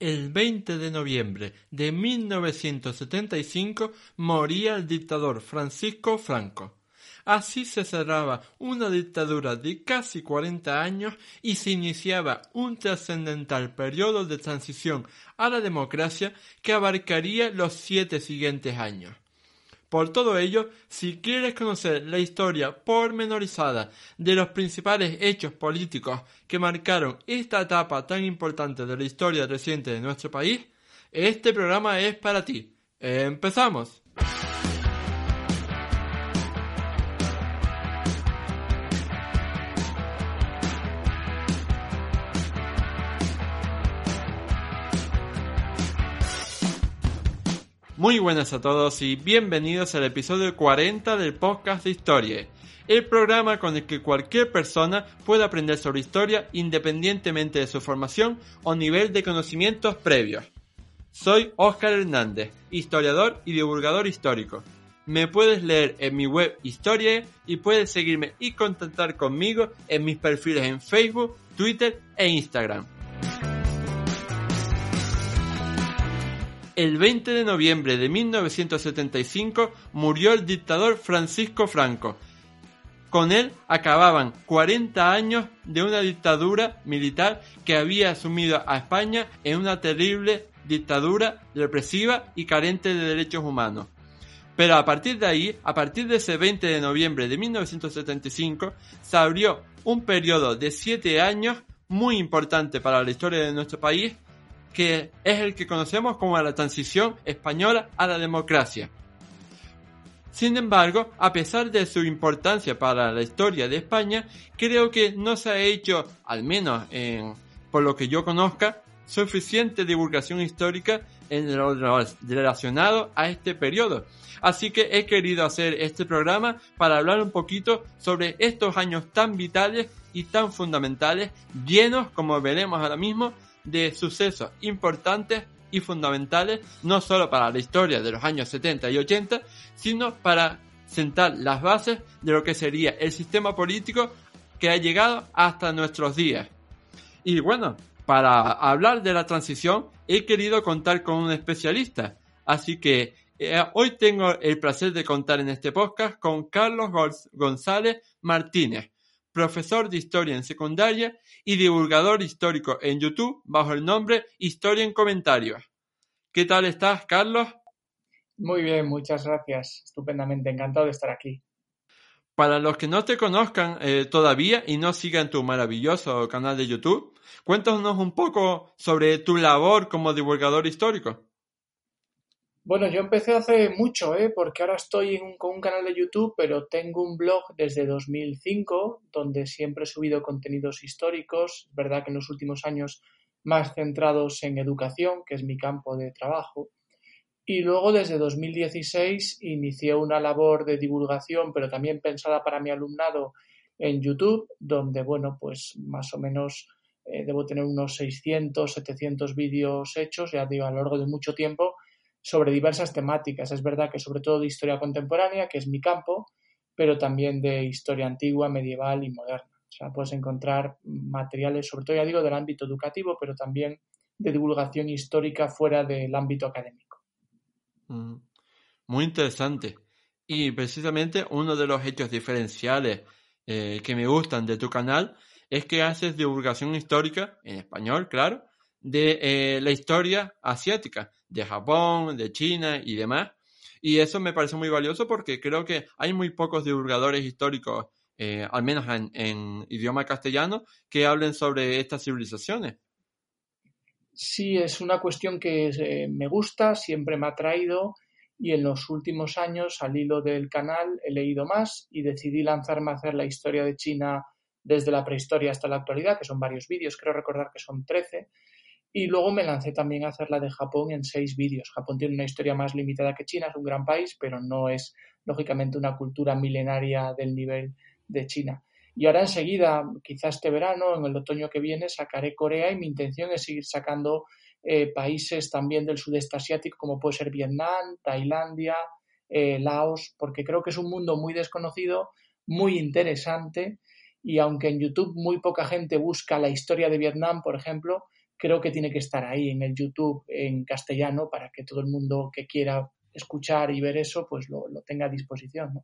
El 20 de noviembre de 1975 moría el dictador Francisco Franco. Así se cerraba una dictadura de casi 40 años y se iniciaba un trascendental periodo de transición a la democracia que abarcaría los siete siguientes años. Por todo ello, si quieres conocer la historia pormenorizada de los principales hechos políticos que marcaron esta etapa tan importante de la historia reciente de nuestro país, este programa es para ti. ¡Empezamos! Muy buenas a todos y bienvenidos al episodio 40 del podcast de Historia, el programa con el que cualquier persona puede aprender sobre historia independientemente de su formación o nivel de conocimientos previos. Soy Óscar Hernández, historiador y divulgador histórico. Me puedes leer en mi web Historia y puedes seguirme y contactar conmigo en mis perfiles en Facebook, Twitter e Instagram. El 20 de noviembre de 1975 murió el dictador Francisco Franco. Con él acababan 40 años de una dictadura militar que había asumido a España en una terrible dictadura represiva y carente de derechos humanos. Pero a partir de ahí, a partir de ese 20 de noviembre de 1975, se abrió un periodo de 7 años muy importante para la historia de nuestro país que es el que conocemos como la transición española a la democracia. Sin embargo, a pesar de su importancia para la historia de España, creo que no se ha hecho, al menos por lo que yo conozca, suficiente divulgación histórica en lo relacionado a este periodo. Así que he querido hacer este programa para hablar un poquito sobre estos años tan vitales y tan fundamentales, llenos, como veremos ahora mismo, de sucesos importantes y fundamentales no solo para la historia de los años 70 y 80, sino para sentar las bases de lo que sería el sistema político que ha llegado hasta nuestros días. Y bueno, para hablar de la transición he querido contar con un especialista, así que eh, hoy tengo el placer de contar en este podcast con Carlos González Martínez, profesor de historia en secundaria y divulgador histórico en YouTube bajo el nombre Historia en Comentarios. ¿Qué tal estás, Carlos? Muy bien, muchas gracias. Estupendamente, encantado de estar aquí. Para los que no te conozcan eh, todavía y no sigan tu maravilloso canal de YouTube, cuéntanos un poco sobre tu labor como divulgador histórico. Bueno, yo empecé hace mucho, ¿eh? porque ahora estoy con un canal de YouTube, pero tengo un blog desde 2005 donde siempre he subido contenidos históricos. Es verdad que en los últimos años más centrados en educación, que es mi campo de trabajo. Y luego desde 2016 inicié una labor de divulgación, pero también pensada para mi alumnado en YouTube, donde, bueno, pues más o menos eh, debo tener unos 600, 700 vídeos hechos, ya digo, a lo largo de mucho tiempo sobre diversas temáticas. Es verdad que sobre todo de historia contemporánea, que es mi campo, pero también de historia antigua, medieval y moderna. O sea, puedes encontrar materiales, sobre todo ya digo, del ámbito educativo, pero también de divulgación histórica fuera del ámbito académico. Mm, muy interesante. Y precisamente uno de los hechos diferenciales eh, que me gustan de tu canal es que haces divulgación histórica, en español, claro, de eh, la historia asiática de Japón, de China y demás. Y eso me parece muy valioso porque creo que hay muy pocos divulgadores históricos, eh, al menos en, idioma castellano, que hablen sobre estas civilizaciones. Sí, es una cuestión que eh, me gusta, siempre me ha traído y en los últimos años, al hilo del canal, he leído más y decidí lanzarme a hacer la historia de China desde la prehistoria hasta la actualidad, que son varios vídeos, creo recordar que son 13, y luego me lancé también a hacer la de Japón en seis vídeos. Japón tiene una historia más limitada que China, es un gran país, pero no es lógicamente una cultura milenaria del nivel de China. Y ahora enseguida, quizás este verano, en el otoño que viene, sacaré Corea y mi intención es seguir sacando eh, países también del sudeste asiático, como puede ser Vietnam, Tailandia, eh, Laos, porque creo que es un mundo muy desconocido, muy interesante, y aunque en YouTube muy poca gente busca la historia de Vietnam, por ejemplo, creo que tiene que estar ahí en el YouTube en castellano para que todo el mundo que quiera escuchar y ver eso, pues lo, tenga a disposición.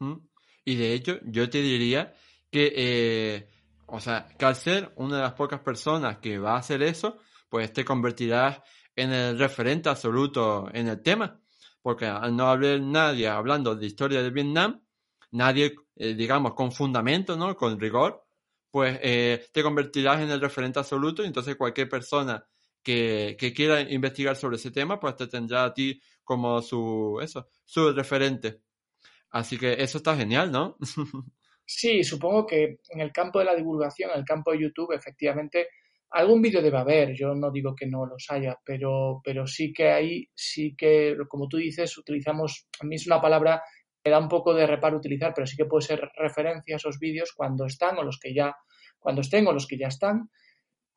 ¿no? Y de hecho, yo te diría que, eh, o sea, que al ser una de las pocas personas que va a hacer eso, pues te convertirás en el referente absoluto en el tema. Porque al no haber nadie hablando de historia de Vietnam, nadie, eh, digamos, con fundamento, ¿no? Con rigor, pues eh, te convertirás en el referente absoluto y entonces cualquier persona que, que, quiera investigar sobre ese tema, pues te tendrá a ti como su, eso, su referente. Así que eso está genial, ¿no? sí, supongo que en el campo de la divulgación, en el campo de YouTube, efectivamente, algún vídeo debe haber, yo no digo que no los haya, pero, pero sí que ahí, sí que, como tú dices, utilizamos, a mí es una palabra me da un poco de reparo utilizar, pero sí que puede ser referencia a esos vídeos cuando están o los que ya, cuando estén o los que ya están.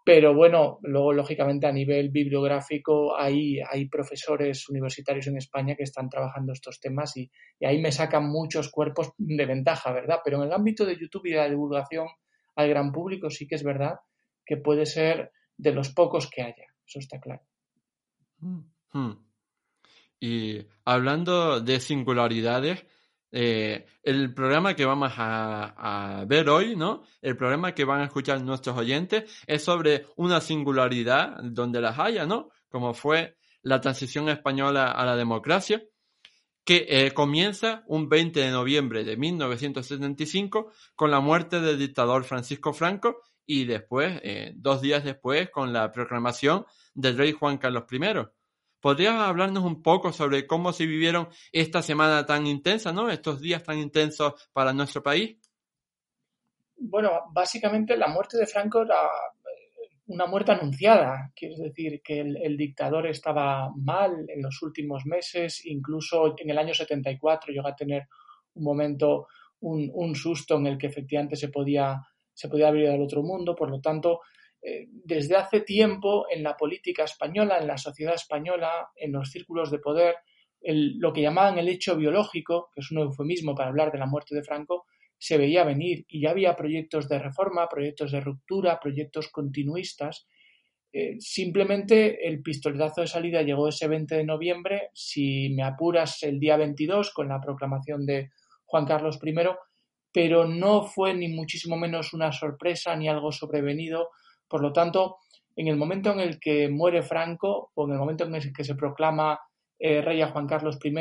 Pero bueno, luego lógicamente a nivel bibliográfico hay, hay profesores universitarios en España que están trabajando estos temas y, ahí me sacan muchos cuerpos de ventaja, ¿verdad? Pero en el ámbito de YouTube y de la divulgación al gran público sí que es verdad que puede ser de los pocos que haya, eso está claro. Hmm, hmm. Y hablando de singularidades, eh, el programa que vamos a, ver hoy, ¿no? El programa que van a escuchar nuestros oyentes es sobre una singularidad donde las haya, ¿no? Como fue la transición española a la democracia, que eh, comienza un 20 de noviembre de 1975 con la muerte del dictador Francisco Franco y después, eh, dos días después, con la proclamación del rey Juan Carlos I. ¿Podrías hablarnos un poco sobre cómo se vivieron esta semana tan intensa, ¿no? Estos días tan intensos para nuestro país. Bueno, básicamente la muerte de Franco era eh, una muerte anunciada, quiere decir que el, dictador estaba mal en los últimos meses, incluso en el año 74 llegó a tener un momento, un, un susto en el que efectivamente se podía, se podía abrir al otro mundo, por lo tanto, eh, desde hace tiempo en la política española, en la sociedad española, en los círculos de poder, lo que llamaban el hecho biológico, que es un eufemismo para hablar de la muerte de Franco, se veía venir y ya había proyectos de reforma, proyectos de ruptura, proyectos continuistas. Eh, simplemente el pistoletazo de salida llegó ese 20 de noviembre, si me apuras el día 22 con la proclamación de Juan Carlos I, pero no fue ni muchísimo menos una sorpresa ni algo sobrevenido por lo tanto, en el momento en el que muere Franco o en el momento en el que se proclama eh, rey a Juan Carlos I,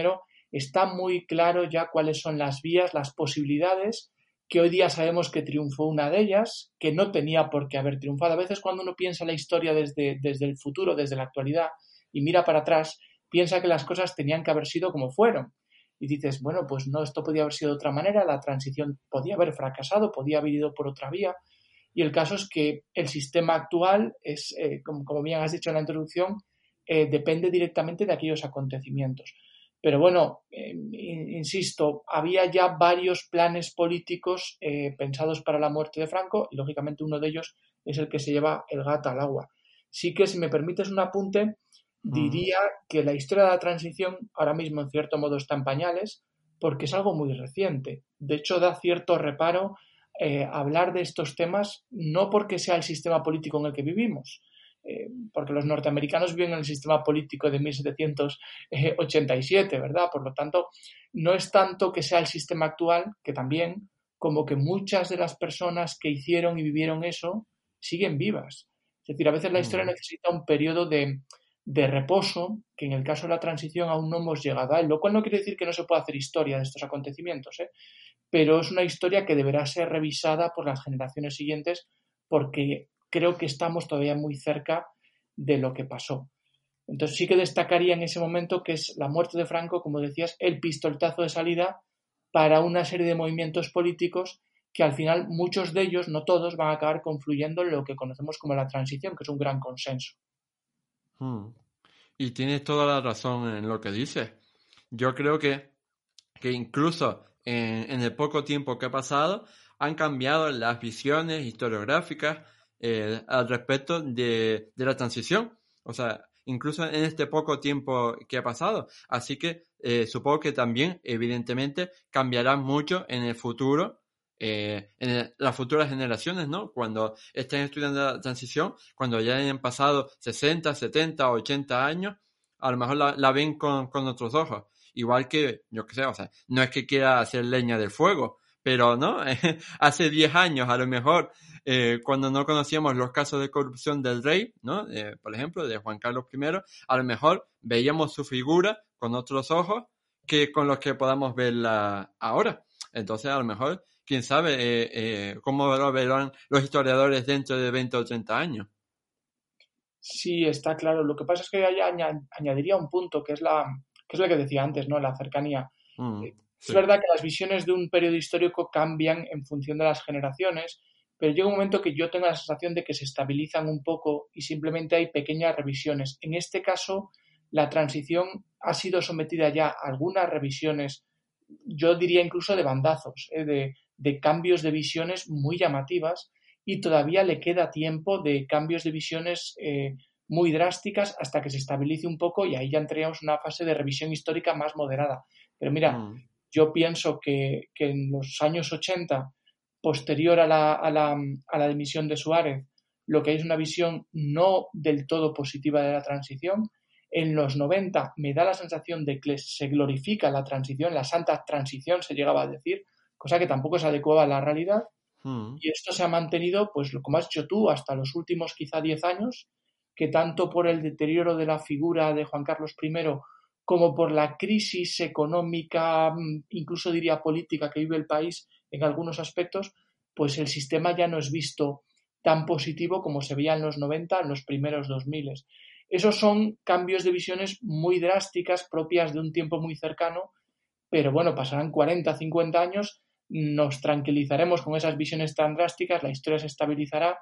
está muy claro ya cuáles son las vías, las posibilidades, que hoy día sabemos que triunfó una de ellas, que no tenía por qué haber triunfado. A veces cuando uno piensa la historia desde, desde el futuro, desde la actualidad, y mira para atrás, piensa que las cosas tenían que haber sido como fueron. Y dices, bueno, pues no, esto podía haber sido de otra manera, la transición podía haber fracasado, podía haber ido por otra vía. Y el caso es que el sistema actual es, eh, como, bien has dicho en la introducción, eh, depende directamente de aquellos acontecimientos. Pero bueno, eh, insisto, había ya varios planes políticos pensados para la muerte de Franco y lógicamente uno de ellos es el que se lleva el gato al agua. Sí que si me permites un apunte, diría que la historia de la transición ahora mismo en cierto modo está en pañales porque es algo muy reciente. De hecho, da cierto reparo eh, hablar de estos temas no porque sea el sistema político en el que vivimos, eh, porque los norteamericanos viven en el sistema político de 1787, ¿verdad? Por lo tanto, no es tanto que sea el sistema actual, que también, como que muchas de las personas que hicieron y vivieron eso siguen vivas. Es decir, a veces la historia necesita un periodo de, de reposo, que en el caso de la transición aún no hemos llegado a él, lo cual no quiere decir que no se pueda hacer historia de estos acontecimientos, ¿eh? Pero es una historia que deberá ser revisada por las generaciones siguientes porque creo que estamos todavía muy cerca de lo que pasó. Entonces sí que destacaría en ese momento que es la muerte de Franco, como decías, el pistoletazo de salida para una serie de movimientos políticos que al final muchos de ellos, no todos, van a acabar confluyendo en lo que conocemos como la transición, que es un gran consenso. Hmm. Y tienes toda la razón en lo que dices. Yo creo que, que incluso en, el poco tiempo que ha pasado, han cambiado las visiones historiográficas eh, al respecto de, la transición. O sea, incluso en este poco tiempo que ha pasado. Así que eh, supongo que también, evidentemente, cambiará mucho en el futuro eh, en las futuras generaciones, ¿no? Cuando estén estudiando la transición, cuando ya hayan pasado 60, 70, 80 años, a lo mejor la, ven con, con, otros ojos. Igual que, yo qué sé, o sea, no es que quiera hacer leña del fuego, pero, ¿no? Hace 10 años, a lo mejor, eh, cuando no conocíamos los casos de corrupción del rey, ¿no? Eh, por ejemplo, de Juan Carlos I, a lo mejor veíamos su figura con otros ojos que con los que podamos verla ahora. Entonces, a lo mejor, quién sabe eh, cómo lo verán los historiadores dentro de 20 o 30 años. Sí, está claro. Lo que pasa es que añadiría un punto que es la que es lo que decía antes, ¿no? La cercanía. Mm, es verdad que las visiones de un periodo histórico cambian en función de las generaciones, pero llega un momento que yo tengo la sensación de que se estabilizan un poco y simplemente hay pequeñas revisiones. En este caso, la transición ha sido sometida ya a algunas revisiones, yo diría incluso de bandazos, ¿eh? de, cambios de visiones muy llamativas y todavía le queda tiempo de cambios de visiones eh, muy drásticas hasta que se estabilice un poco y ahí ya entraríamos en una fase de revisión histórica más moderada. Pero mira, mm. yo pienso que, que, en los años 80 posterior a la, a la, a la dimisión de Suárez, lo que es una visión no del todo positiva de la transición. En los 90 me da la sensación de que se glorifica la transición, la santa transición se llegaba a decir, cosa que tampoco es adecuada a la realidad. Hmm. Y esto se ha mantenido, pues como has dicho tú, hasta los últimos quizá 10 años, que tanto por el deterioro de la figura de Juan Carlos I como por la crisis económica, mm, incluso diría política que vive el país, en algunos aspectos, pues el sistema ya no es visto tan positivo como se veía en los 90, en los primeros 2000. Esos son cambios de visiones muy drásticas, propias de un tiempo muy cercano, pero bueno, pasarán 40, 50 años, nos tranquilizaremos con esas visiones tan drásticas, la historia se estabilizará,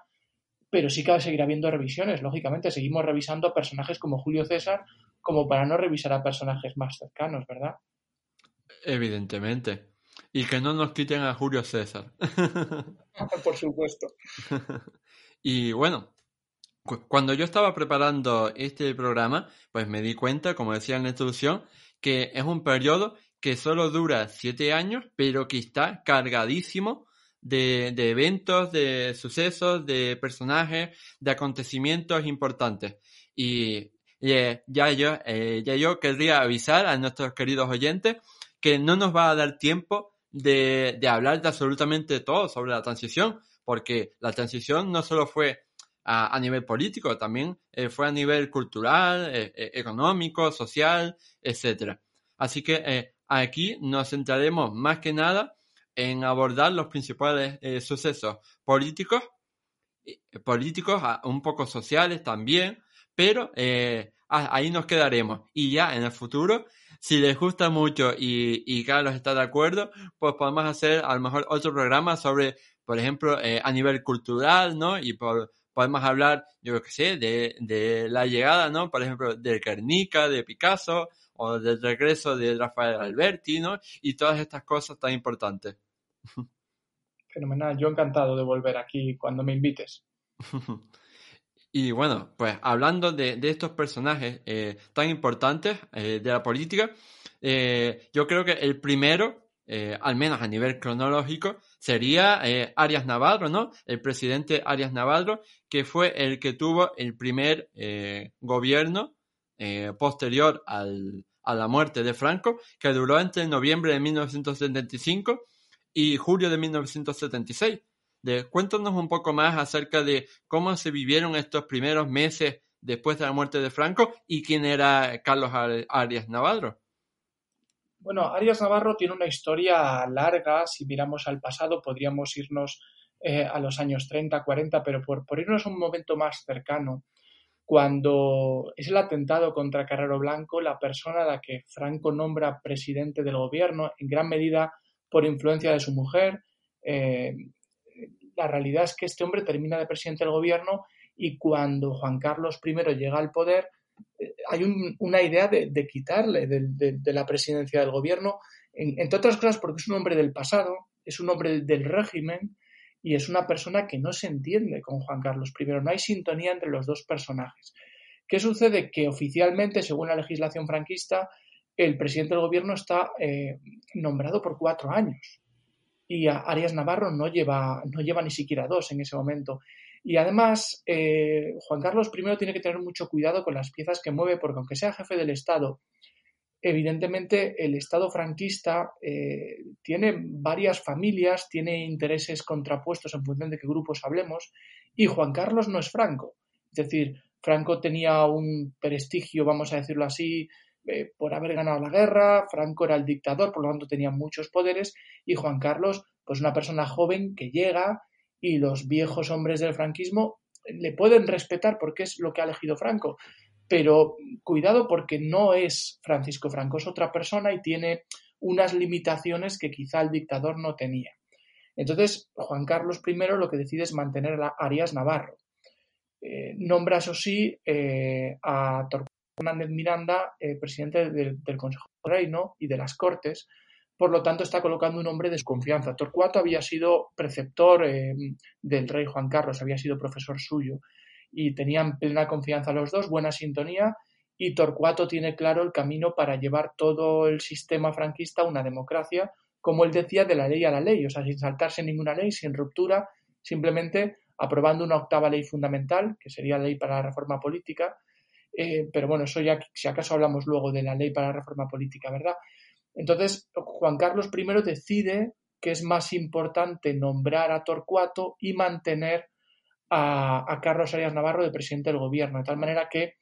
pero sí que seguirá habiendo revisiones, lógicamente, seguimos revisando personajes como Julio César, como para no revisar a personajes más cercanos, ¿verdad? Evidentemente. Y que no nos quiten a Julio César. Por supuesto. y bueno, cuando yo estaba preparando este programa, pues me di cuenta, como decía en la introducción, que es un periodo que solo dura siete años, pero que está cargadísimo de, eventos, de sucesos, de personajes, de acontecimientos importantes. Y eh, ya, yo, eh, ya yo querría avisar a nuestros queridos oyentes que no nos va a dar tiempo de, hablar de absolutamente todo sobre la transición, porque la transición no solo fue a, nivel político, también eh, fue a nivel cultural, económico, social, etcétera. Así que aquí nos centraremos más que nada en abordar los principales sucesos políticos, políticos, un poco sociales también, pero ahí nos quedaremos. Y ya en el futuro si les gusta mucho y, y Carlos está de acuerdo, pues podemos hacer a lo mejor otro programa sobre, por ejemplo, eh, a nivel cultural, ¿no? Y podemos hablar, yo qué sé, de, de la llegada, ¿no? Por ejemplo, de Guernica, de Picasso, o del regreso de Rafael Alberti, ¿no? Y todas estas cosas tan importantes. Fenomenal, yo encantado de volver aquí cuando me invites. Y bueno, pues hablando de, estos personajes eh, tan importantes eh, de la política, eh, yo creo que el primero, al menos a nivel cronológico, sería Arias Navarro, ¿no? El presidente Arias Navarro, que fue el que tuvo el primer gobierno posterior al, a la muerte de Franco, que duró entre noviembre de 1975 y julio de 1976 de cuéntanos un poco más acerca de cómo se vivieron estos primeros meses después de la muerte de Franco y quién era Carlos Arias Navarro. Bueno, Arias Navarro tiene una historia larga. Si miramos al pasado, podríamos irnos eh, a los años 30, 40, pero por, por irnos a un momento más cercano, cuando es el atentado contra Carrero Blanco, la persona a la que Franco nombra presidente del gobierno, en gran medida por influencia de su mujer, eh, la realidad es que este hombre termina de presidente del gobierno y cuando Juan Carlos I llega al poder, eh, hay una idea de, quitarle de, la presidencia del gobierno, entre otras cosas porque es un hombre del pasado, es un hombre del régimen y es una persona que no se entiende con Juan Carlos I. No hay sintonía entre los dos personajes. ¿Qué sucede? Que oficialmente, según la legislación franquista, el presidente del gobierno está eh, nombrado por cuatro años. y Arias Navarro no lleva, no lleva ni siquiera dos en ese momento. Y además, eh, Juan Carlos I tiene que tener mucho cuidado con las piezas que mueve, porque aunque sea jefe del Estado, evidentemente el Estado franquista eh, tiene varias familias, tiene intereses contrapuestos en función de qué grupos hablemos, y Juan Carlos no es Franco. Es decir, Franco tenía un prestigio, vamos a decirlo así, por haber ganado la guerra, Franco era el dictador, por lo tanto tenía muchos poderes, y Juan Carlos, pues una persona joven que llega y los viejos hombres del franquismo le pueden respetar porque es lo que ha elegido Franco, pero cuidado porque no es Francisco Franco, es otra persona y tiene unas limitaciones que quizá el dictador no tenía. Entonces, Juan Carlos I lo que decide es mantener a Arias Navarro. Eh, nombra, eso sí, eh, a Torcuato Fernández Miranda, eh, presidente del, del Consejo de Reino y de las Cortes, por lo tanto está colocando un hombre de desconfianza. Torcuato había sido preceptor eh, del rey Juan Carlos, había sido profesor suyo y tenían plena confianza los dos, buena sintonía y Torcuato tiene claro el camino para llevar todo el sistema franquista a una democracia, como él decía, de la ley a la ley, o sea, sin saltarse ninguna ley, sin ruptura, simplemente aprobando una octava ley fundamental, que sería la ley para la reforma política, eh, pero bueno, eso ya si acaso hablamos luego de la ley para la reforma política, ¿verdad? Entonces, Juan Carlos I decide que es más importante nombrar a Torcuato y mantener a, Carlos Arias Navarro de presidente del gobierno, de tal manera que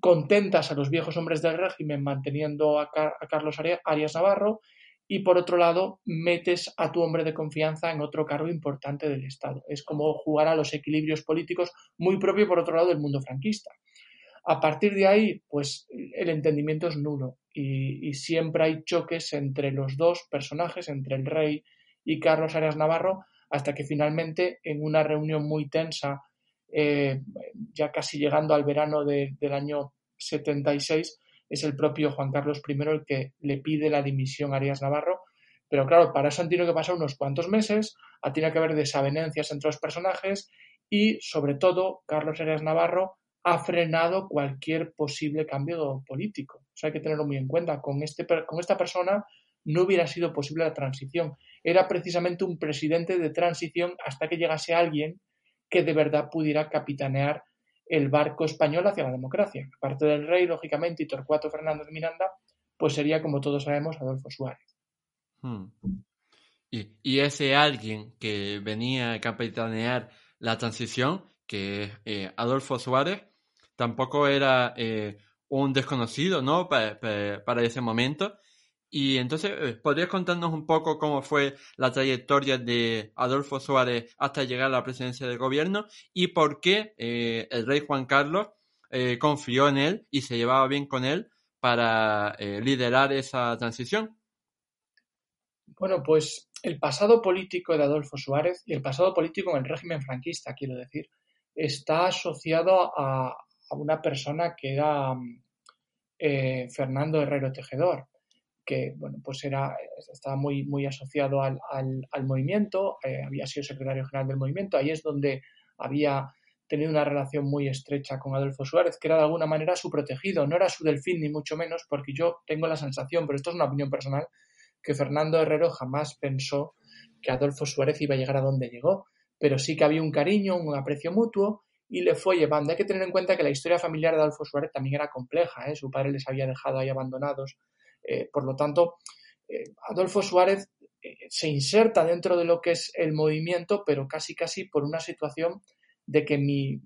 contentas a los viejos hombres del régimen manteniendo a, Carlos Arias Navarro y por otro lado metes a tu hombre de confianza en otro cargo importante del Estado. Es como jugar a los equilibrios políticos muy propio por otro lado del mundo franquista. A partir de ahí, pues el entendimiento es nulo y, siempre hay choques entre los dos personajes, entre el rey y Carlos Arias Navarro, hasta que finalmente en una reunión muy tensa, eh, ya casi llegando al verano del año 76, es el propio Juan Carlos I el que le pide la dimisión a Arias Navarro. Pero claro, para eso han tenido que pasar unos cuantos meses, ha tenido que haber desavenencias entre los personajes y, sobre todo, Carlos Arias Navarro ha frenado cualquier posible cambio político. Eso hay que tenerlo muy en cuenta. Con, este, con esta persona no hubiera sido posible la transición. Era precisamente un presidente de transición hasta que llegase alguien que de verdad pudiera capitanear el barco español hacia la democracia. Aparte del rey, lógicamente, y Torcuato Fernández de Miranda, pues sería, como todos sabemos, Adolfo Suárez. Hmm. Y, y, ese alguien que venía a capitanear la transición, que es eh, Adolfo Suárez, tampoco era eh, un desconocido, ¿no? Para, ese momento. Y entonces, eh, ¿podrías contarnos un poco cómo fue la trayectoria de Adolfo Suárez hasta llegar a la presidencia del gobierno y por qué eh, el rey Juan Carlos confió en él y se llevaba bien con él para liderar esa transición? Bueno, pues el pasado político de Adolfo Suárez y el pasado político en el régimen franquista, quiero decir, está asociado a, a una persona que era eh, Fernando Herrero Tejedor, que bueno, pues era, estaba muy, muy asociado al, movimiento, eh, había sido secretario general del movimiento, ahí es donde había tenido una relación muy estrecha con Adolfo Suárez, que era de alguna manera su protegido, no era su delfín ni mucho menos, porque yo tengo la sensación, pero esto es una opinión personal, que Fernando Herrero jamás pensó que Adolfo Suárez iba a llegar a donde llegó, pero sí que había un cariño, un aprecio mutuo, y le fue llevando. Hay que tener en cuenta que la historia familiar de Adolfo Suárez también era compleja, ¿eh? su padre les había dejado ahí abandonados. Eh, por lo tanto, eh, Adolfo Suárez se inserta dentro de lo que es el movimiento, pero casi casi por una situación de que mi,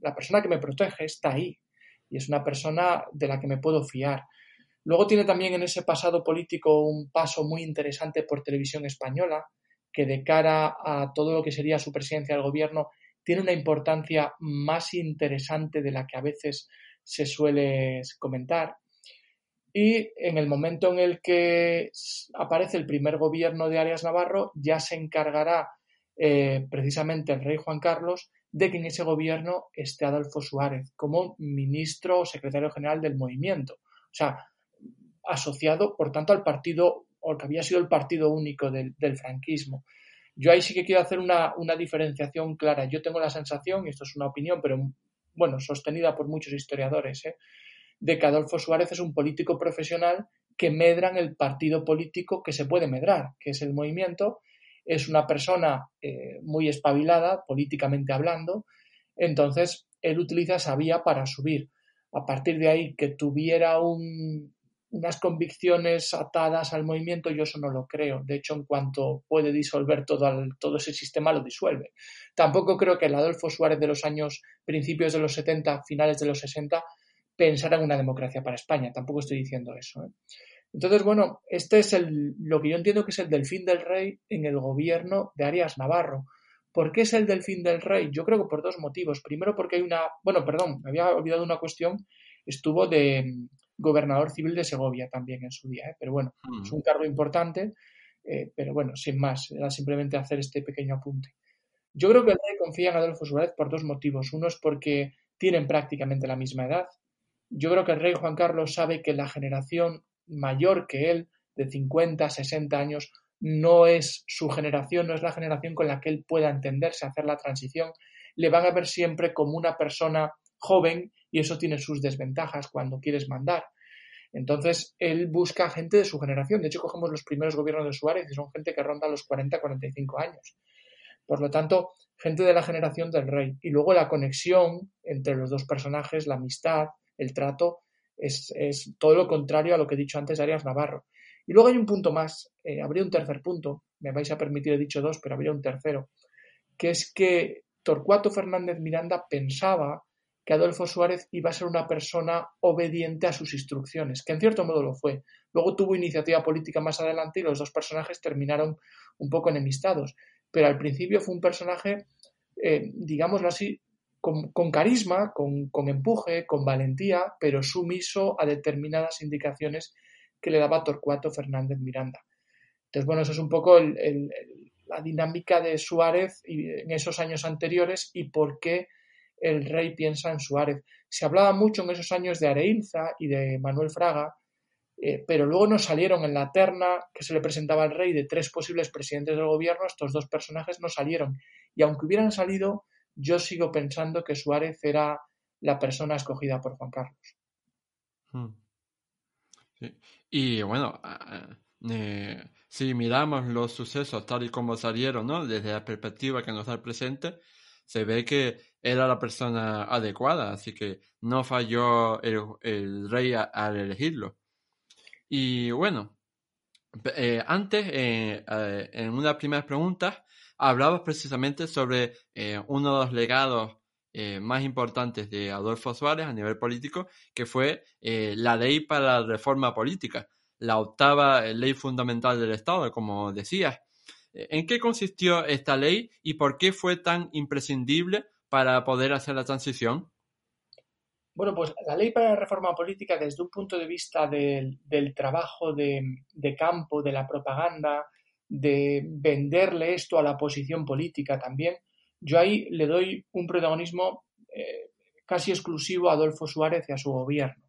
la persona que me protege está ahí y es una persona de la que me puedo fiar. Luego tiene también en ese pasado político un paso muy interesante por televisión española, que de cara a todo lo que sería su presidencia del gobierno tiene una importancia más interesante de la que a veces se suele comentar. Y en el momento en el que aparece el primer gobierno de Arias Navarro, ya se encargará eh, precisamente el rey Juan Carlos de que en ese gobierno esté Adolfo Suárez como ministro o secretario general del movimiento. O sea, asociado, por tanto, al partido, o que había sido el partido único del franquismo. Yo ahí sí que quiero hacer una, diferenciación clara. Yo tengo la sensación, y esto es una opinión, pero bueno, sostenida por muchos historiadores, ¿eh? de que Adolfo Suárez es un político profesional que medran el partido político que se puede medrar, que es el movimiento. Es una persona eh, muy espabilada, políticamente hablando, entonces él utiliza esa vía para subir. A partir de ahí, que tuviera un, unas convicciones atadas al movimiento, yo eso no lo creo. De hecho, en cuanto puede disolver todo, todo ese sistema, lo disuelve. Tampoco creo que el Adolfo Suárez de los años principios de los 70, finales de los 60, pensara en una democracia para España. Tampoco estoy diciendo eso. ¿eh? Entonces, bueno, este es el, lo que yo entiendo que es el delfín del rey en el gobierno de Arias Navarro. ¿Por qué es el delfín del rey? Yo creo que por dos motivos. Primero, porque hay una. Bueno, perdón, me había olvidado una cuestión. Estuvo de, gobernador civil de Segovia también en su día. ¿eh? Pero bueno, es mm. un cargo importante, eh, pero bueno, sin más, era simplemente hacer este pequeño apunte. Yo creo que el rey confía en Adolfo Suárez por dos motivos. Uno es porque tienen prácticamente la misma edad. Yo creo que el rey Juan Carlos sabe que la generación mayor que él, de 50, 60 años, no es su generación, no es la generación con la que él pueda entenderse, hacer la transición. Le van a ver siempre como una persona joven y eso tiene sus desventajas cuando quieres mandar. Entonces, él busca gente de su generación. De hecho, cogemos los primeros gobiernos de Suárez y son gente que ronda los 40, 45 años. Por lo tanto, gente de la generación del rey. Y luego la conexión entre los dos personajes, la amistad, el trato, es, todo lo contrario a lo que he dicho antes de Arias Navarro. Y luego hay un punto más, eh, habría un tercer punto, me vais a permitir, he dicho dos, pero habría un tercero, que es que Torcuato Fernández Miranda pensaba que Adolfo Suárez iba a ser una persona obediente a sus instrucciones, que en cierto modo lo fue. Luego tuvo iniciativa política más adelante y los dos personajes terminaron un poco enemistados. Pero al principio fue un personaje, eh, digámoslo así, con, carisma, con, empuje, con valentía, pero sumiso a determinadas indicaciones que le daba Torcuato Fernández Miranda. Entonces, bueno, eso es un poco la dinámica de Suárez en esos años anteriores y por qué el rey piensa en Suárez. Se hablaba mucho en esos años de Areilza y de Manuel Fraga, eh, pero luego no salieron en la terna que se le presentaba al rey de tres posibles presidentes del gobierno, estos dos personajes no salieron. Y aunque hubieran salido, yo sigo pensando que Suárez era la persona escogida por Juan Carlos. Hmm. Y bueno, eh, si miramos los sucesos tal y como salieron, ¿no? Desde la perspectiva que nos da el presente, se ve que era la persona adecuada, así que no falló el, rey al elegirlo. Y bueno, eh, antes, eh, eh, en una de las primeras hablabas precisamente sobre uno de los legados más importantes de Adolfo Suárez a nivel político, que fue la ley para la reforma política, la octava ley fundamental del Estado, como decías. ¿En qué consistió esta ley y por qué fue tan imprescindible para poder hacer la transición? Bueno, pues la ley para la reforma política desde un punto de vista del, trabajo de, campo, de la propaganda, de venderle esto a la oposición política también, yo ahí le doy un protagonismo eh, casi exclusivo a Adolfo Suárez y a su gobierno.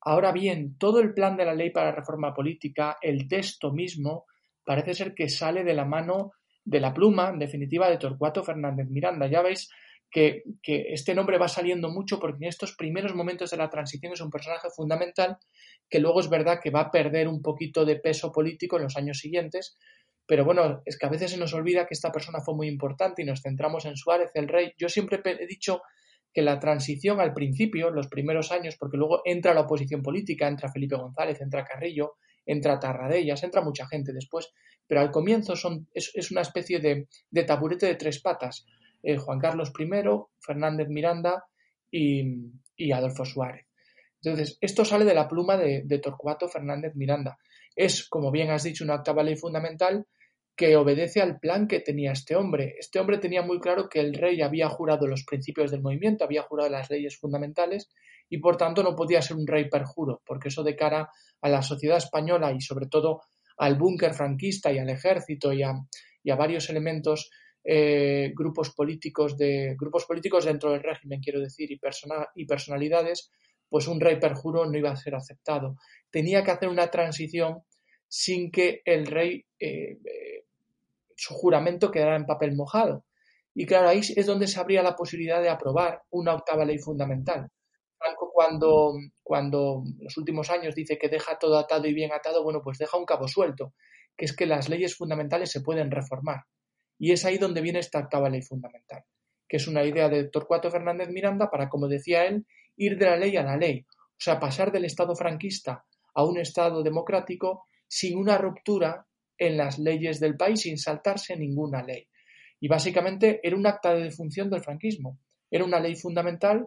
Ahora bien, todo el plan de la ley para la reforma política, el texto mismo, parece ser que sale de la mano de la pluma, en definitiva, de Torcuato Fernández Miranda. Ya veis que, este nombre va saliendo mucho porque en estos primeros momentos de la transición es un personaje fundamental que luego es verdad que va a perder un poquito de peso político en los años siguientes. Pero bueno, es que a veces se nos olvida que esta persona fue muy importante y nos centramos en Suárez, el rey. Yo siempre he dicho que la transición al principio, los primeros años, porque luego entra la oposición política, entra Felipe González, entra Carrillo, entra Tarradellas, entra mucha gente después, pero al comienzo son, es, una especie de, de, taburete de tres patas. Eh, Juan Carlos I, Fernández Miranda y, Adolfo Suárez. Entonces, esto sale de la pluma de, de, Torcuato Fernández Miranda. Es, como bien has dicho, una octava ley fundamental que obedece al plan que tenía este hombre. Este hombre tenía muy claro que el rey había jurado los principios del movimiento, había jurado las leyes fundamentales y por tanto no podía ser un rey perjuro, porque eso de cara a la sociedad española y sobre todo al búnker franquista y al ejército y a, varios elementos, eh, grupos políticos de grupos políticos dentro del régimen, quiero decir, y, personalidades, pues un rey perjuro no iba a ser aceptado. Tenía que hacer una transición sin que el rey eh, eh, su juramento quedara en papel mojado. Y claro, ahí es donde se abría la posibilidad de aprobar una octava ley fundamental Cuando, cuando los últimos años dice que deja todo atado y bien atado, bueno, pues deja un cabo suelto, que es que las leyes fundamentales se pueden reformar. Y es ahí donde viene esta octava ley fundamental, que es una idea de Torcuato Fernández Miranda para, como decía él, ir de la ley a la ley, o sea, pasar del Estado franquista a un Estado democrático sin una ruptura en las leyes del país, sin saltarse ninguna ley. Y básicamente era un acta de defunción del franquismo. Era una ley fundamental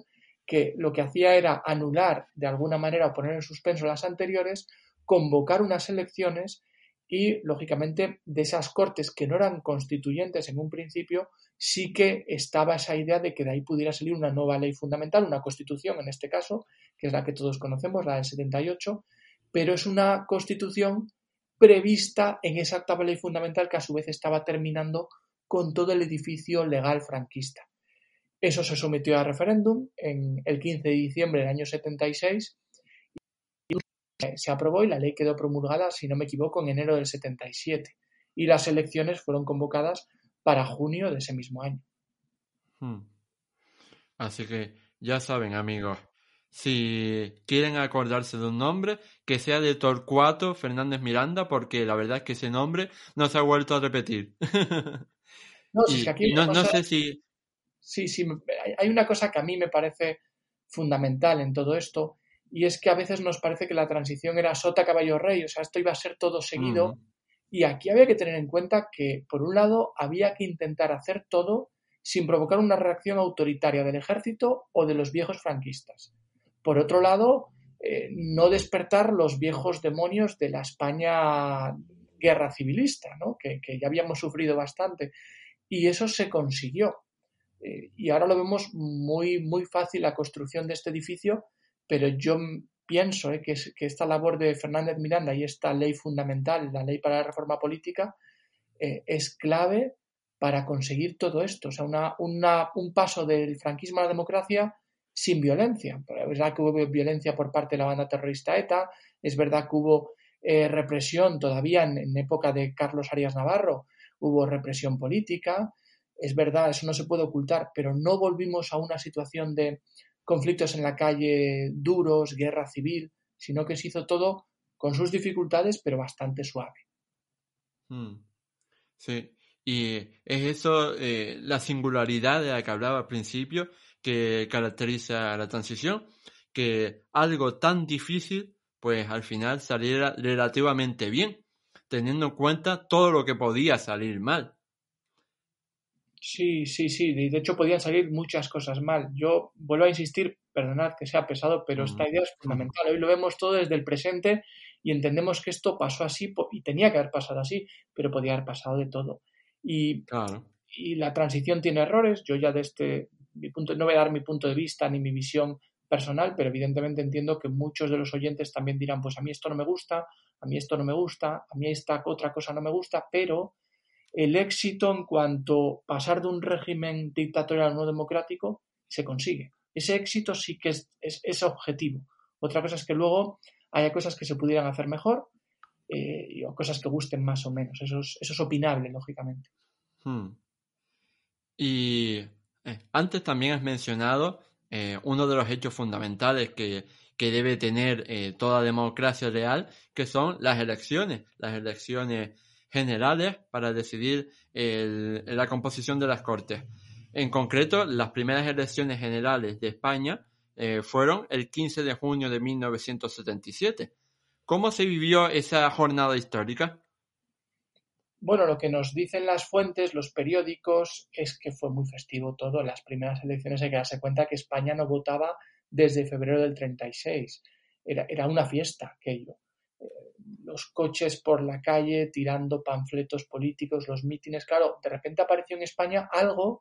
que lo que hacía era anular de alguna manera o poner en suspenso las anteriores, convocar unas elecciones y, lógicamente, de esas cortes que no eran constituyentes en un principio, sí que estaba esa idea de que de ahí pudiera salir una nueva ley fundamental, una constitución en este caso, que es la que todos conocemos, la del 78, pero es una constitución prevista en esa octava ley fundamental que a su vez estaba terminando con todo el edificio legal franquista. Eso se sometió a referéndum en el 15 de diciembre del año 76 y se aprobó y la ley quedó promulgada, si no me equivoco, en enero del 77 y las elecciones fueron convocadas para junio de ese mismo año. Hmm. Así que ya saben, amigos, si quieren acordarse de un nombre, que sea de Torcuato Fernández Miranda, porque la verdad es que ese nombre no se ha vuelto a repetir. No, sé si... Sí, sí, hay una cosa que a mí me parece fundamental en todo esto, y es que a veces nos parece que la transición era sota caballo rey, o sea, esto iba a ser todo seguido, y aquí había que tener en cuenta que, por un lado, había que intentar hacer todo sin provocar una reacción autoritaria del ejército o de los viejos franquistas. Por otro lado, eh, no despertar los viejos demonios de la España guerra civilista, ¿no? que, ya habíamos sufrido bastante. Y eso se consiguió. Eh, y ahora lo vemos muy, muy fácil la construcción de este edificio, pero yo pienso eh, que, esta labor de Fernández Miranda y esta ley fundamental, la ley para la reforma política, es clave para conseguir todo esto. O sea, un paso del franquismo a la democracia sin violencia. Es verdad que hubo violencia por parte de la banda terrorista ETA, es verdad que hubo eh, represión todavía en, época de Carlos Arias Navarro, hubo represión política, es verdad, eso no se puede ocultar, pero no volvimos a una situación de conflictos en la calle duros, guerra civil, sino que se hizo todo con sus dificultades, pero bastante suave. Hmm. Sí, y es eso eh, la singularidad de la que hablaba al principio, que caracteriza la transición, que algo tan difícil, pues al final saliera relativamente bien, teniendo en cuenta todo lo que podía salir mal. Sí, sí, sí. De hecho, podían salir muchas cosas mal. Yo vuelvo a insistir, perdonad que sea pesado, pero esta idea es fundamental. Hoy lo vemos todo desde el presente y entendemos que esto pasó así y tenía que haber pasado así, pero podía haber pasado de todo. Y, y la transición tiene errores. Yo ya de este, punto, no voy a dar mi punto de vista ni mi visión personal, pero evidentemente entiendo que muchos de los oyentes también dirán, pues a mí esto no me gusta, a mí esto no me gusta, a mí esta otra cosa no me gusta, pero el éxito en cuanto pasar de un régimen dictatorial a uno democrático se consigue. Ese éxito sí que es, es, objetivo. Otra cosa es que luego haya cosas que se pudieran hacer mejor eh, o cosas que gusten más o menos. Eso es, eso es opinable, lógicamente. Hmm. Y eh, antes también has mencionado eh, uno de los hechos fundamentales que, debe tener toda democracia real, que son las elecciones, las elecciones generales para decidir la composición de las Cortes. En concreto, las primeras elecciones generales de España fueron el 15 de junio de 1977. ¿Cómo se vivió esa jornada histórica? Bueno, lo que nos dicen las fuentes, los periódicos, es que fue muy festivo todo. Las primeras elecciones hay que darse cuenta que España no votaba desde febrero del 36. Era, era una fiesta aquello. Los coches por la calle tirando panfletos políticos, los mítines. Claro, de repente apareció en España algo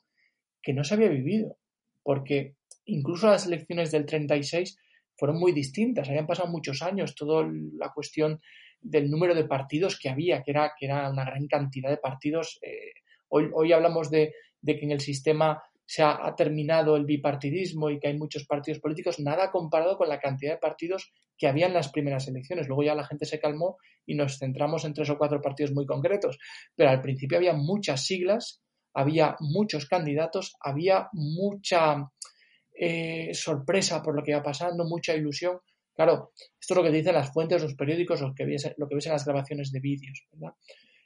que no se había vivido, porque incluso las elecciones del 36 fueron muy distintas. Habían pasado muchos años, toda la cuestión del número de partidos que había, que era, que era una gran cantidad de partidos. Eh, hoy, hoy hablamos de, que en el sistema se ha, terminado el bipartidismo y que hay muchos partidos políticos, nada comparado con la cantidad de partidos que había en las primeras elecciones. Luego ya la gente se calmó y nos centramos en tres o cuatro partidos muy concretos. Pero al principio había muchas siglas, había muchos candidatos, había mucha eh, sorpresa por lo que iba pasando, mucha ilusión. Claro, esto es lo que dicen las fuentes, los periódicos, lo que ves, lo que ves en las grabaciones de vídeos, ¿verdad?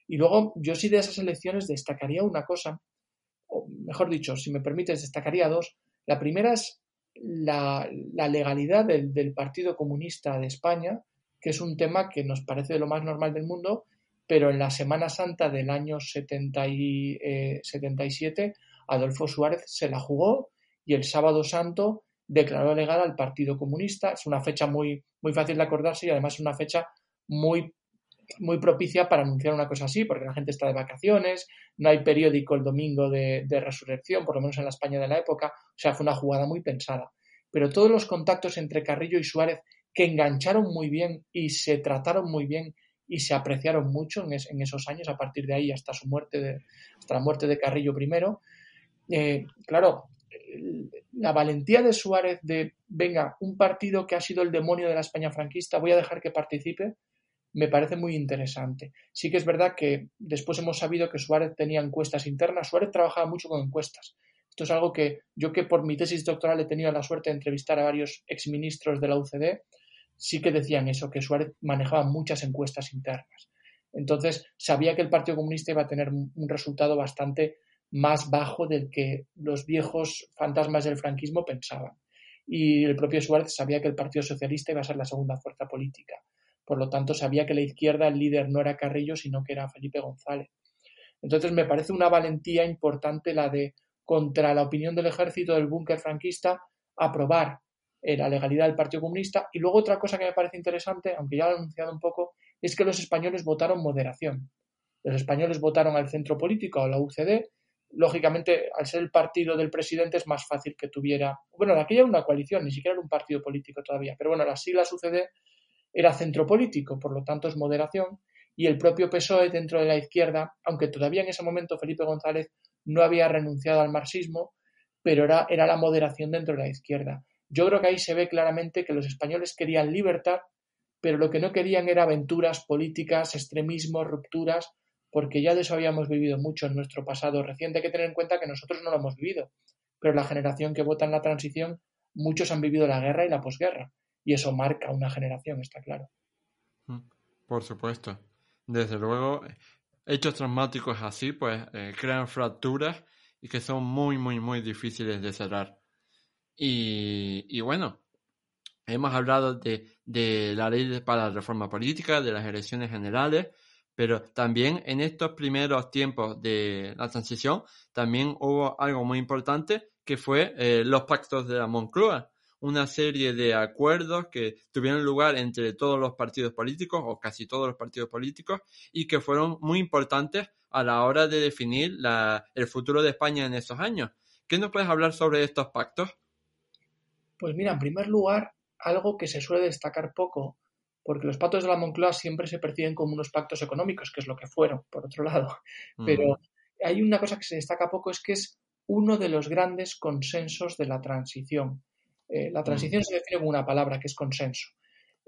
Y luego, yo sí de esas elecciones destacaría una cosa, mejor dicho, si me permites, destacaría dos. La primera es la, legalidad del, Partido Comunista de España, que es un tema que nos parece de lo más normal del mundo, pero en la Semana Santa del año 70 y, 77, eh, Adolfo Suárez se la jugó y el sábado santo declaró legal al Partido Comunista. Es una fecha muy, muy fácil de acordarse y además es una fecha muy, muy propicia para anunciar una cosa así, porque la gente está de vacaciones, no hay periódico el domingo de, de resurrección, por lo menos en la España de la época. O sea, fue una jugada muy pensada. Pero todos los contactos entre Carrillo y Suárez que engancharon muy bien y se trataron muy bien y se apreciaron mucho en, esos años, a partir de ahí hasta su muerte, de, hasta la muerte de Carrillo I. Eh, claro, la valentía de Suárez de, venga, un partido que ha sido el demonio de la España franquista, voy a dejar que participe, me parece muy interesante. Sí que es verdad que después hemos sabido que Suárez tenía encuestas internas, Suárez trabajaba mucho con encuestas. Esto es algo que yo que por mi tesis doctoral he tenido la suerte de entrevistar a varios exministros de la UCD, sí que decían eso, que Suárez manejaba muchas encuestas internas. Entonces sabía que el Partido Comunista iba a tener un resultado bastante más bajo del que los viejos fantasmas del franquismo pensaban. Y el propio Suárez sabía que el Partido Socialista iba a ser la segunda fuerza política. Por lo tanto, sabía que la izquierda, el líder no era Carrillo, sino que era Felipe González. Entonces, me parece una valentía importante la de, contra la opinión del ejército del búnker franquista, aprobar eh, la legalidad del Partido Comunista. Y luego otra cosa que me parece interesante, aunque ya lo he anunciado un poco, es que los españoles votaron moderación. Los españoles votaron al centro político, a la UCD, lógicamente, al ser el partido del presidente es más fácil que tuviera, bueno, aquella una coalición, ni siquiera era un partido político todavía, pero bueno, las siglas UCD era centro político, por lo tanto es moderación, y el propio PSOE dentro de la izquierda, aunque todavía en ese momento Felipe González no había renunciado al marxismo, pero era, la moderación dentro de la izquierda. Yo creo que ahí se ve claramente que los españoles querían libertad, pero lo que no querían era aventuras políticas, extremismos, rupturas, porque ya de eso habíamos vivido mucho en nuestro pasado reciente. Hay que tener en cuenta que nosotros no lo hemos vivido, pero la generación que vota en la transición, muchos han vivido la guerra y la posguerra, y eso marca una generación, está claro. Mm, por supuesto. Desde luego, hechos traumáticos así, pues eh, crean fracturas y que son muy, muy, muy difíciles de cerrar. Y, bueno, hemos hablado de, de la ley para la reforma política, de las elecciones generales, pero también en estos primeros tiempos de la transición, también hubo algo muy importante que fue eh, los pactos de la Moncloa, una serie de acuerdos que tuvieron lugar entre todos los partidos políticos o casi todos los partidos políticos y que fueron muy importantes a la hora de definir la, el futuro de España en esos años. ¿Qué nos puedes hablar sobre estos pactos? Pues mira, en primer lugar, algo que se suele destacar poco porque los pactos de la Moncloa siempre se perciben como unos pactos económicos, que es lo que fueron, por otro lado. Pero hay una cosa que se destaca poco, es que es uno de los grandes consensos de la transición. Eh, la transición se define como una palabra, que es consenso.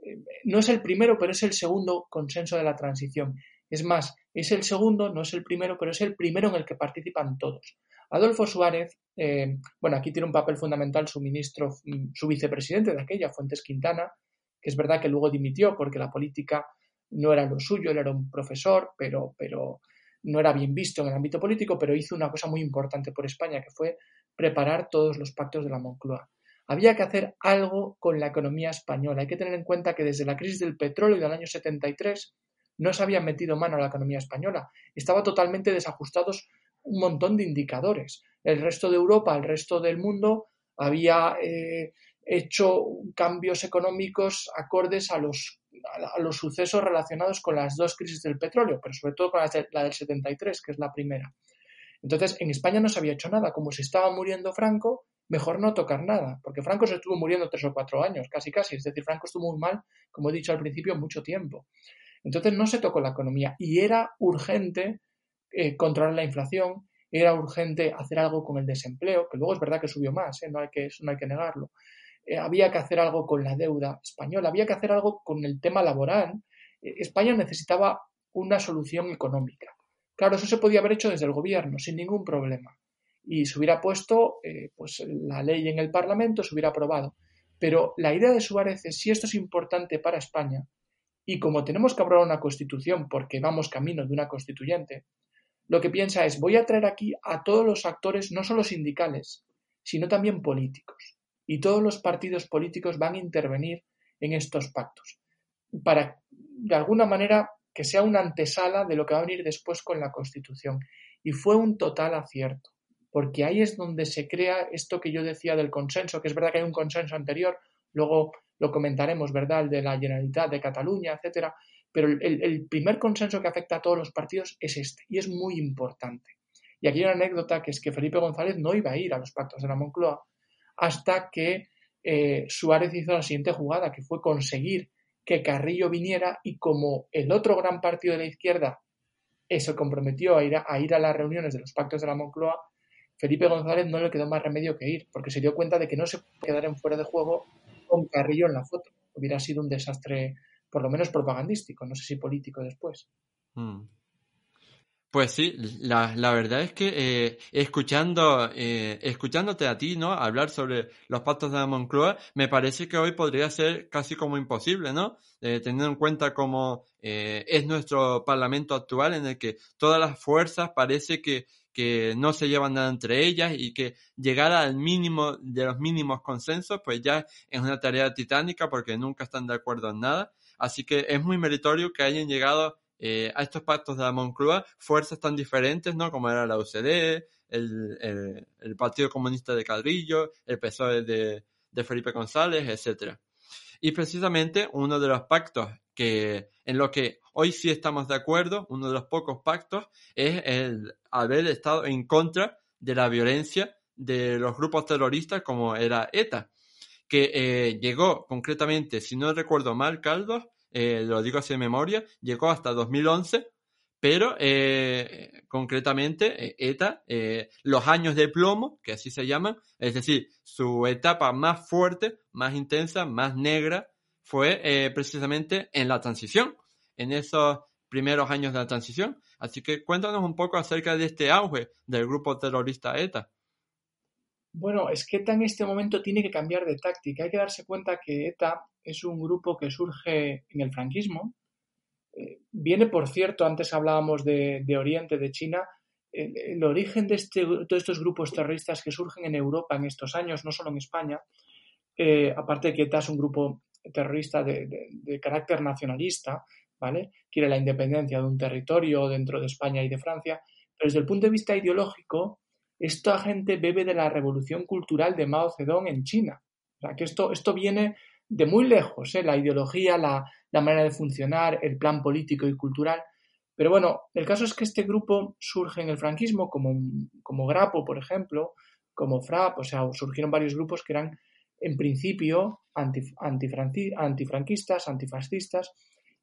Eh, no es el primero, pero es el segundo consenso de la transición. Es más, es el segundo, no es el primero, pero es el primero en el que participan todos. Adolfo Suárez, eh, bueno, aquí tiene un papel fundamental su ministro, mm, su vicepresidente de aquella, Fuentes Quintana, que es verdad que luego dimitió porque la política no era lo suyo, él era un profesor, pero, pero no era bien visto en el ámbito político, pero hizo una cosa muy importante por España, que fue preparar todos los pactos de la Moncloa. Había que hacer algo con la economía española. Hay que tener en cuenta que desde la crisis del petróleo del año 73 no se habían metido mano a la economía española. Estaba totalmente desajustados un montón de indicadores. El resto de Europa, el resto del mundo había eh, hecho cambios económicos acordes a los, sucesos relacionados con las dos crisis del petróleo, pero sobre todo con la, del 73, que es la primera. Entonces, en España no se había hecho nada. Como se estaba muriendo Franco, mejor no tocar nada, porque Franco se estuvo muriendo tres o cuatro años, casi casi. Es decir, Franco estuvo muy mal, como he dicho al principio, mucho tiempo. Entonces no se tocó la economía y era urgente eh, controlar la inflación, era urgente hacer algo con el desempleo, que luego es verdad que subió más, ¿eh? no, hay que, no hay que negarlo. Eh, había que hacer algo con la deuda española, había que hacer algo con el tema laboral. España necesitaba una solución económica. Claro, eso se podía haber hecho desde el gobierno, sin ningún problema. Y se hubiera puesto eh, pues la ley en el Parlamento, se hubiera aprobado. Pero la idea de Suárez es si esto es importante para España y como tenemos que aprobar una constitución porque vamos camino de una constituyente, lo que piensa es voy a traer aquí a todos los actores, no solo sindicales, sino también políticos. Y todos los partidos políticos van a intervenir en estos pactos para, de alguna manera, que sea una antesala de lo que va a venir después con la Constitución. Y fue un total acierto, porque ahí es donde se crea esto que yo decía del consenso, que es verdad que hay un consenso anterior, luego lo comentaremos, ¿verdad? El de la Generalitat de Cataluña, etcétera. Pero el, primer consenso que afecta a todos los partidos es este, y es muy importante. Y aquí hay una anécdota que es que Felipe González no iba a ir a los pactos de la Moncloa hasta que eh, Suárez hizo la siguiente jugada, que fue conseguir que Carrillo viniera y como el otro gran partido de la izquierda se comprometió a ir a, a ir a las reuniones de los pactos de la Moncloa, Felipe González no le quedó más remedio que ir, porque se dio cuenta de que no se puede quedar en fuera de juego con Carrillo en la foto. Hubiera sido un desastre, por lo menos propagandístico, no sé si político después. Mm. Pues sí, la, verdad es que eh, escuchando, eh, escuchándote a ti, ¿no? Hablar sobre los pactos de la Moncloa, me parece que hoy podría ser casi como imposible, ¿no? Eh, teniendo en cuenta cómo es nuestro parlamento actual en el que todas las fuerzas parece que, que no se llevan nada entre ellas y que llegar al mínimo de los mínimos consensos, pues ya es una tarea titánica porque nunca están de acuerdo en nada. Así que es muy meritorio que hayan llegado eh, a estos pactos de la Moncloa fuerzas tan diferentes, ¿no? Como era la UCD, el, el, Partido Comunista de Cadrillo, el PSOE de, de Felipe González, etcétera. Y precisamente uno de los pactos que en lo que hoy sí estamos de acuerdo, uno de los pocos pactos, es el haber estado en contra de la violencia de los grupos terroristas como era ETA, que eh, llegó concretamente, si no recuerdo mal, Caldos, eh, lo digo así de memoria, llegó hasta 2011, pero eh, concretamente ETA, los años de plomo, que así se llaman, es decir, su etapa más fuerte, más intensa, más negra, fue precisamente en la transición, en esos primeros años de la transición. Así que cuéntanos un poco acerca de este auge del grupo terrorista ETA. Bueno, es que ETA en este momento tiene que cambiar de táctica. Hay que darse cuenta que ETA es un grupo que surge en el franquismo. Eh, viene, por cierto, antes hablábamos de, Oriente, de China. El, origen de, este, todos estos grupos terroristas que surgen en Europa en estos años, no solo en España, eh, aparte de que ETA es un grupo terrorista de, de carácter nacionalista, ¿vale? Quiere la independencia de un territorio dentro de España y de Francia, pero desde el punto de vista ideológico, esta gente bebe de la revolución cultural de Mao Zedong en China. O sea, que esto, esto viene de muy lejos, ¿eh? la ideología, la, manera de funcionar, el plan político y cultural. Pero bueno, el caso es que este grupo surge en el franquismo, como, como Grapo, por ejemplo, como FRAP, o sea, surgieron varios grupos que eran en principio antifranquistas, antifascistas,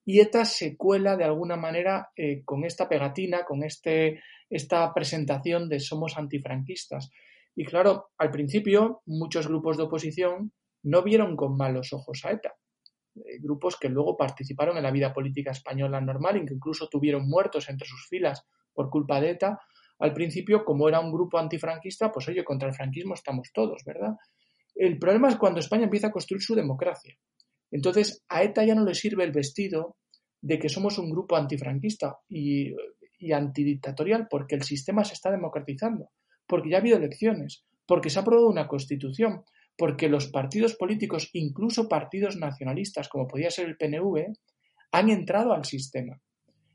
y ETA se cuela de alguna manera eh, con esta pegatina, con este, esta presentación de somos antifranquistas. Y claro, al principio muchos grupos de oposición no vieron con malos ojos a ETA. Eh, grupos que luego participaron en la vida política española normal y que incluso tuvieron muertos entre sus filas por culpa de ETA. Al principio, como era un grupo antifranquista, pues oye, contra el franquismo estamos todos, ¿verdad? El problema es cuando España empieza a construir su democracia. Entonces, a ETA ya no le sirve el vestido de que somos un grupo antifranquista y, y antidictatorial porque el sistema se está democratizando, porque ya ha habido elecciones, porque se ha aprobado una constitución, porque los partidos políticos, incluso partidos nacionalistas como podía ser el PNV, han entrado al sistema.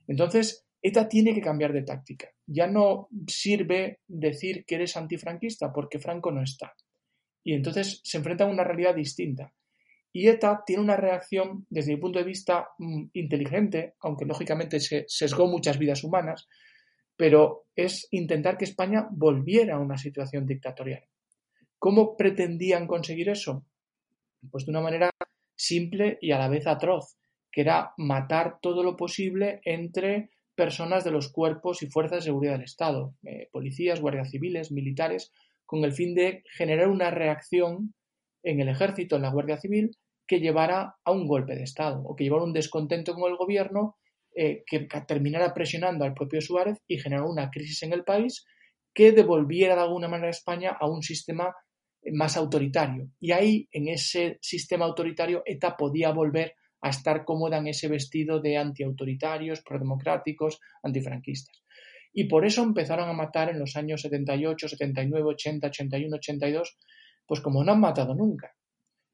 Entonces, ETA tiene que cambiar de táctica. Ya no sirve decir que eres antifranquista porque Franco no está. Y entonces se enfrenta a una realidad distinta. Y ETA tiene una reacción, desde mi punto de vista, mm, inteligente, aunque lógicamente se sesgó muchas vidas humanas, pero es intentar que España volviera a una situación dictatorial. ¿Cómo pretendían conseguir eso? Pues de una manera simple y a la vez atroz, que era matar todo lo posible entre personas de los cuerpos y fuerzas de seguridad del Estado, eh, policías, guardias civiles, militares, con el fin de generar una reacción en el ejército, en la Guardia Civil, que llevara a un golpe de Estado o que llevara un descontento con el gobierno eh, que terminara presionando al propio Suárez y generara una crisis en el país que devolviera de alguna manera a España a un sistema más autoritario. Y ahí, en ese sistema autoritario, ETA podía volver a estar cómoda en ese vestido de antiautoritarios, prodemocráticos, antifranquistas. Y por eso empezaron a matar en los años 78, 79, 80, 81, 82, pues como no han matado nunca.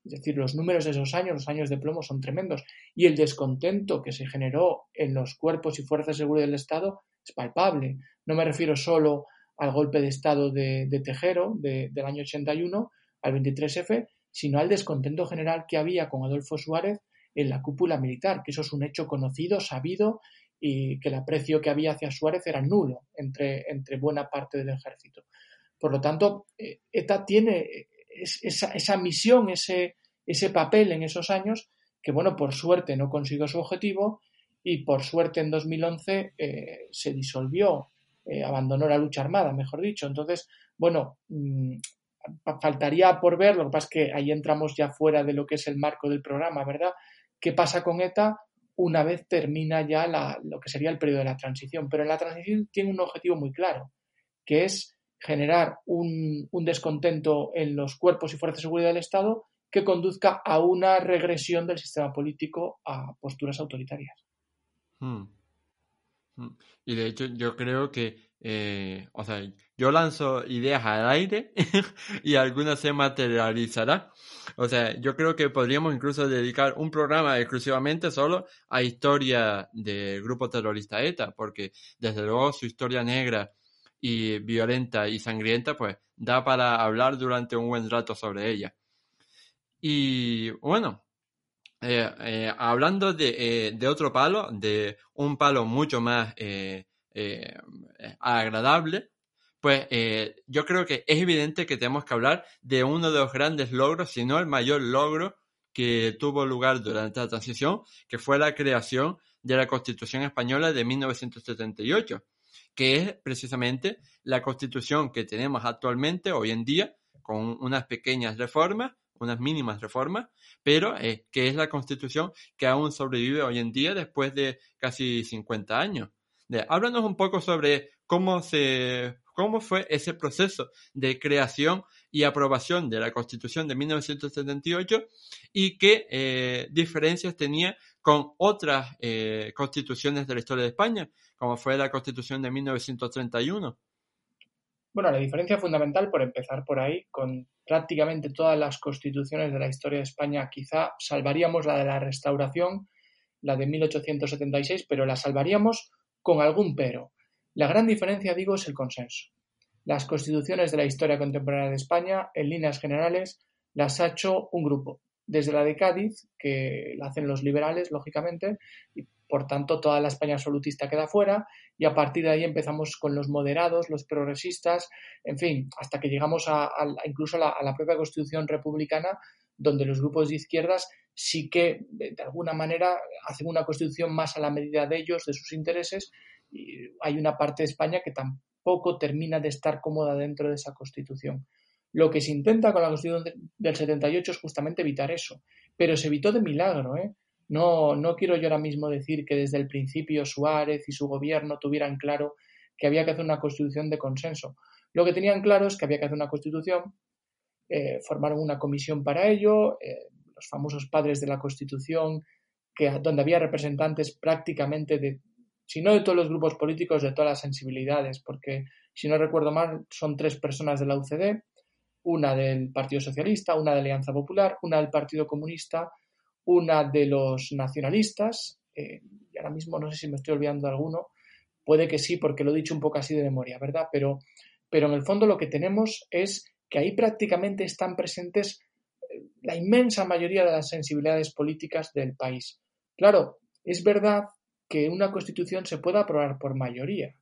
Es decir, los números de esos años, los años de plomo, son tremendos. Y el descontento que se generó en los cuerpos y fuerzas de seguridad del Estado es palpable. No me refiero solo al golpe de Estado de, Tejero del año 81, al 23F, sino al descontento general que había con Adolfo Suárez en la cúpula militar, que eso es un hecho conocido, sabido, y que el aprecio que había hacia Suárez era nulo entre, entre buena parte del ejército. Por lo tanto, eh, ETA tiene esa, misión, ese, ese papel en esos años, que bueno, por suerte no consiguió su objetivo y por suerte en 2011 eh, se disolvió, eh, abandonó la lucha armada, mejor dicho. Entonces, bueno, mm, faltaría por ver, lo que pasa es que ahí entramos ya fuera de lo que es el marco del programa, ¿verdad? ¿Qué pasa con ETA una vez termina ya lo que sería el periodo de la transición? Pero en la transición tiene un objetivo muy claro, que es generar un, descontento en los cuerpos y fuerzas de seguridad del Estado que conduzca a una regresión del sistema político a posturas autoritarias. Hmm. Hmm. Y de hecho yo creo que, eh, o sea, yo lanzo ideas al aire y algunas se materializarán. O sea, yo creo que podríamos incluso dedicar un programa exclusivamente solo a historia del grupo terrorista ETA, porque desde luego su historia negra y violenta y sangrienta, pues da para hablar durante un buen rato sobre ella. Y bueno, eh, eh, hablando de, de, otro palo, de un palo mucho más agradable, pues yo creo que es evidente que tenemos que hablar de uno de los grandes logros, si no el mayor logro que tuvo lugar durante la transición, que fue la creación de la Constitución Española de 1978 que es precisamente la constitución que tenemos actualmente, hoy en día, con unas pequeñas reformas, unas mínimas reformas, pero eh, que es la constitución que aún sobrevive hoy en día después de casi 50 años. Háblanos un poco sobre cómo se cómo fue ese proceso de creación y aprobación de la Constitución de 1978 y qué eh, diferencias tenía con otras eh, constituciones de la historia de España, como fue la Constitución de 1931. Bueno, la diferencia fundamental, por empezar por ahí, con prácticamente todas las constituciones de la historia de España, quizá salvaríamos la de la restauración, la de 1876, pero la salvaríamos con algún pero. La gran diferencia, digo, es el consenso. Las constituciones de la historia contemporánea de España, en líneas generales, las ha hecho un grupo. Desde la de Cádiz, que la hacen los liberales, lógicamente, y por tanto toda la España absolutista queda fuera, y a partir de ahí empezamos con los moderados, los progresistas, en fin, hasta que llegamos a, incluso a la, propia Constitución republicana, donde los grupos de izquierdas sí que, de alguna manera, hacen una constitución más a la medida de ellos, de sus intereses, y hay una parte de España que tampoco termina de estar cómoda dentro de esa Constitución. Lo que se intenta con la Constitución del 78 es justamente evitar eso, pero se evitó de milagro. ¿eh? No, no quiero yo ahora mismo decir que desde el principio Suárez y su gobierno tuvieran claro que había que hacer una constitución de consenso. Lo que tenían claro es que había que hacer una constitución, eh, formaron una comisión para ello, eh, los famosos padres de la constitución, que, donde había representantes prácticamente de si no de todos los grupos políticos, de todas las sensibilidades, porque si no recuerdo mal, son tres personas de la UCD, una del Partido Socialista, una de Alianza Popular, una del Partido Comunista, una de los nacionalistas, eh, y ahora mismo no sé si me estoy olvidando de alguno, puede que sí, porque lo he dicho un poco así de memoria, ¿verdad? Pero, pero en el fondo lo que tenemos es que ahí prácticamente están presentes la inmensa mayoría de las sensibilidades políticas del país. Claro, es verdad que una constitución se pueda aprobar por mayoría.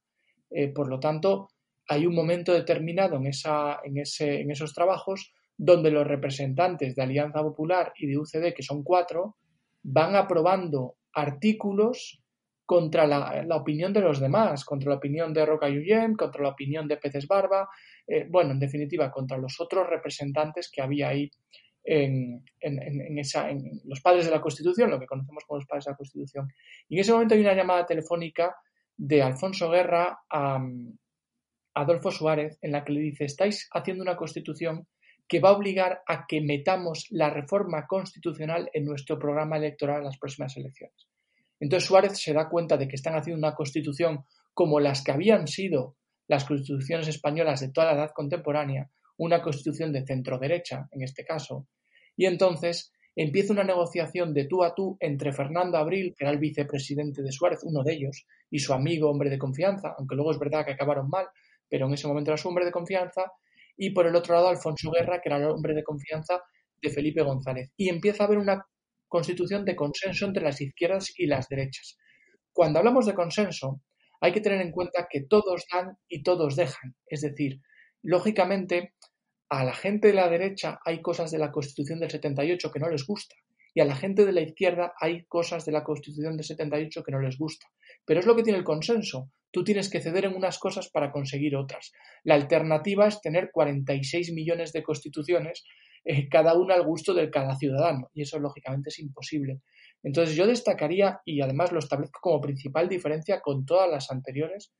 Eh, por lo tanto, hay un momento determinado en, esa, en, ese, en esos trabajos donde los representantes de Alianza Popular y de UCD, que son cuatro, van aprobando artículos contra la, opinión de los demás, contra la opinión de Roca Yuyem, contra la opinión de Peces Barba, eh, bueno, en definitiva, contra los otros representantes que había ahí en, los padres de la Constitución, lo que conocemos como los padres de la Constitución. Y en ese momento hay una llamada telefónica de Alfonso Guerra a, Adolfo Suárez en la que le dice estáis haciendo una constitución que va a obligar a que metamos la reforma constitucional en nuestro programa electoral en las próximas elecciones. Entonces Suárez se da cuenta de que están haciendo una constitución como las que habían sido las constituciones españolas de toda la edad contemporánea, una constitución de centro derecha, en este caso, y entonces empieza una negociación de tú a tú entre Fernando Abril, que era el vicepresidente de Suárez, uno de ellos, y su amigo hombre de confianza, aunque luego es verdad que acabaron mal, pero en ese momento era su hombre de confianza, y por el otro lado Alfonso Guerra, que era el hombre de confianza de Felipe González. Y empieza a haber una constitución de consenso entre las izquierdas y las derechas. Cuando hablamos de consenso, hay que tener en cuenta que todos dan y todos dejan. Es decir, lógicamente, a la gente de la derecha hay cosas de la Constitución del 78 que no les gusta y a la gente de la izquierda hay cosas de la Constitución del 78 que no les gusta. Pero es lo que tiene el consenso. Tú tienes que ceder en unas cosas para conseguir otras. La alternativa es tener 46 millones de constituciones, eh, cada una al gusto de cada ciudadano, y eso lógicamente es imposible. Entonces yo destacaría, y además lo establezco como principal diferencia con todas las anteriores,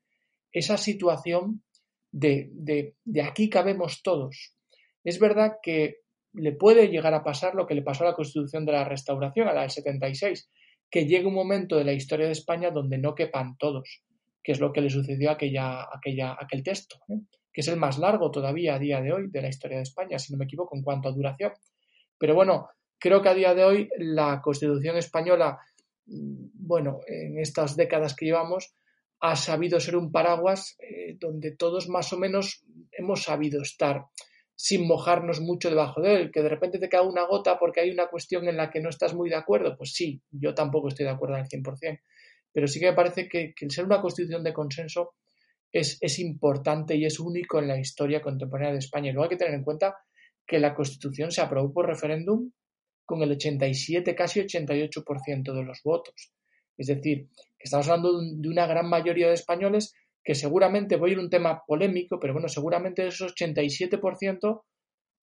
esa situación de, de, de aquí cabemos todos. Es verdad que le puede llegar a pasar lo que le pasó a la Constitución de la Restauración, a la del 76, que llegue un momento de la historia de España donde no quepan todos, que es lo que le sucedió a aquella, aquella, aquel texto, ¿eh? que es el más largo todavía a día de hoy de la historia de España, si no me equivoco, en cuanto a duración. Pero bueno, creo que a día de hoy la Constitución española, mm, bueno, en estas décadas que llevamos, ha sabido ser un paraguas eh, donde todos más o menos hemos sabido estar sin mojarnos mucho debajo de él, que de repente te cae una gota porque hay una cuestión en la que no estás muy de acuerdo, pues sí, yo tampoco estoy de acuerdo al 100%, pero sí que me parece que, el ser una constitución de consenso es, es, importante y es único en la historia contemporánea de España. Y luego hay que tener en cuenta que la constitución se aprobó por referéndum con el 87, casi 88% de los votos. Es decir, que estamos hablando de una gran mayoría de españoles que seguramente, voy a ir un tema polémico, pero bueno, seguramente de esos 87%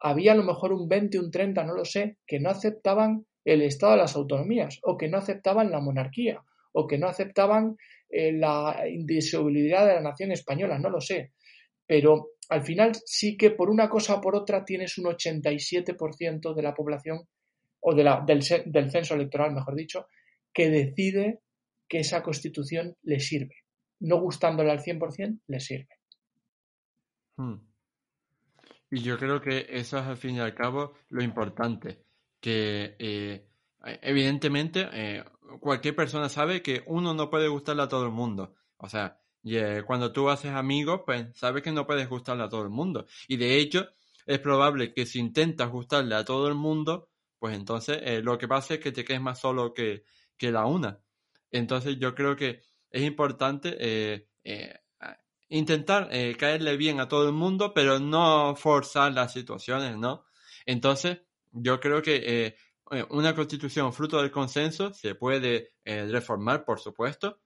había a lo mejor un 20, un 30, no lo sé, que no aceptaban el Estado de las autonomías o que no aceptaban la monarquía o que no aceptaban eh, la indisolubilidad de la nación española, no lo sé. Pero al final sí que por una cosa o por otra tienes un 87% de la población o de la, del, del censo electoral, mejor dicho, que decide que esa constitución le sirve no gustándole al 100%, le sirve. Hmm. Y yo creo que eso es al fin y al cabo lo importante, que eh, evidentemente eh, cualquier persona sabe que uno no puede gustarle a todo el mundo. O sea, eh, cuando tú haces amigos, pues sabes que no puedes gustarle a todo el mundo. Y de hecho, es probable que si intentas gustarle a todo el mundo, pues entonces lo que pasa es que te quedes más solo que, que la una. Entonces yo creo que es importante eh, eh, intentar eh, caerle bien a todo el mundo, pero no forzar las situaciones, ¿no? Entonces, yo creo que una constitución fruto del consenso se puede reformar, por supuesto,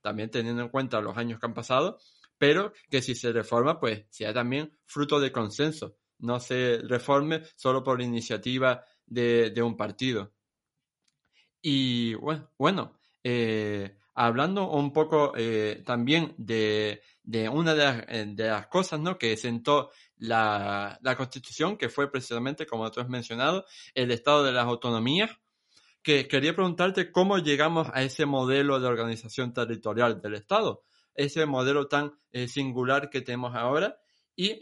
también teniendo en cuenta los años que han pasado, pero que si se reforma, pues sea también fruto del consenso, no se reforme solo por iniciativa de, de un partido. Y bueno, bueno hablando un poco eh, también de, una eh, de las, cosas ¿no? que sentó la, Constitución, que fue precisamente, como tú has mencionado, el Estado de las Autonomías, que quería preguntarte cómo llegamos a ese modelo de organización territorial del Estado, ese modelo tan eh, singular que tenemos ahora y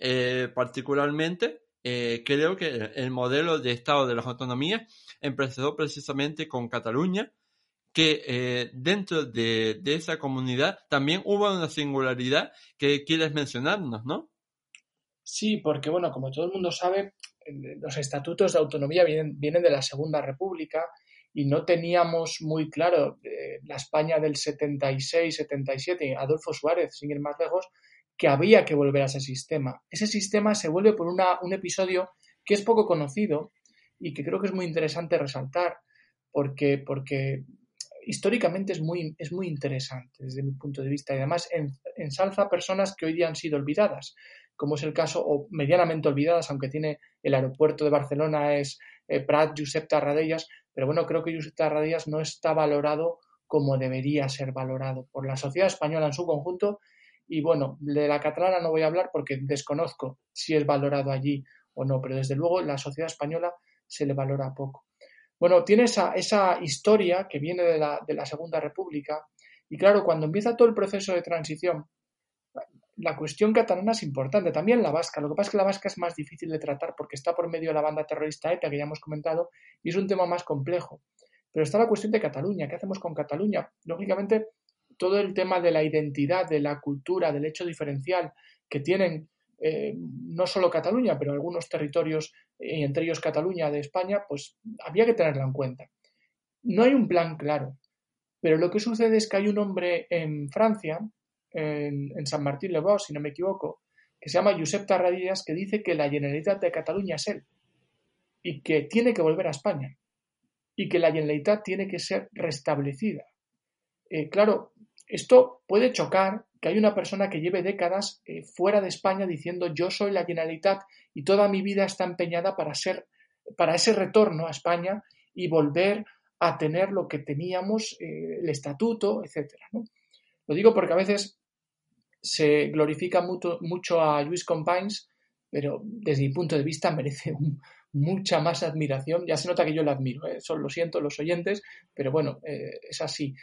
particularmente creo que el modelo de Estado de las Autonomías empezó precisamente con Cataluña, que eh, dentro de, esa comunidad también hubo una singularidad que quieres mencionarnos, ¿no? Sí, porque bueno, como todo el mundo sabe, los estatutos de autonomía vienen, vienen de la Segunda República y no teníamos muy claro eh, la España del 76-77, Adolfo Suárez, sin ir más lejos, que había que volver a ese sistema. Ese sistema se vuelve por una, un episodio que es poco conocido y que creo que es muy interesante resaltar, porque, porque históricamente es muy, es muy interesante desde mi punto de vista y además ensalza personas que hoy día han sido olvidadas, como es el caso, o medianamente olvidadas, aunque tiene el aeropuerto de Barcelona, es eh, Prat Josep Tarradellas, pero bueno, creo que Josep Tarradellas no está valorado como debería ser valorado por la sociedad española en su conjunto Y bueno, de la catalana no voy a hablar porque desconozco si es valorado allí o no, pero desde luego la sociedad española se le valora poco. Bueno, tiene esa, esa historia que viene de la, de la Segunda República y claro, cuando empieza todo el proceso de transición, la cuestión catalana es importante, también la vasca. Lo que pasa es que la vasca es más difícil de tratar porque está por medio de la banda terrorista ETA, que ya hemos comentado, y es un tema más complejo. Pero está la cuestión de Cataluña. ¿Qué hacemos con Cataluña? Lógicamente, todo el tema de la identidad, de la cultura, del hecho diferencial que tienen eh, no solo Cataluña, pero algunos territorios, entre ellos Cataluña de España, pues había que tenerla en cuenta. No hay un plan claro. Pero lo que sucede es que hay un hombre en Francia, en, San Martín le si no me equivoco, que se llama Josep Tarradellas, que dice que la Generalitat de Cataluña es él y que tiene que volver a España y que la Generalitat tiene que ser restablecida. Eh, claro, esto puede chocar que hay una persona que lleve décadas eh, fuera de España diciendo yo soy la Generalitat y toda mi vida está empeñada para ser para ese retorno a España y volver a tener lo que teníamos, eh, el estatuto, etcétera. Lo digo porque a veces se glorifica mucho, mucho a Luis Companys, pero desde mi punto de vista merece mucha más admiración. Ya se nota que yo lo admiro, ¿eh? Lo siento los oyentes, pero bueno, eh, es así.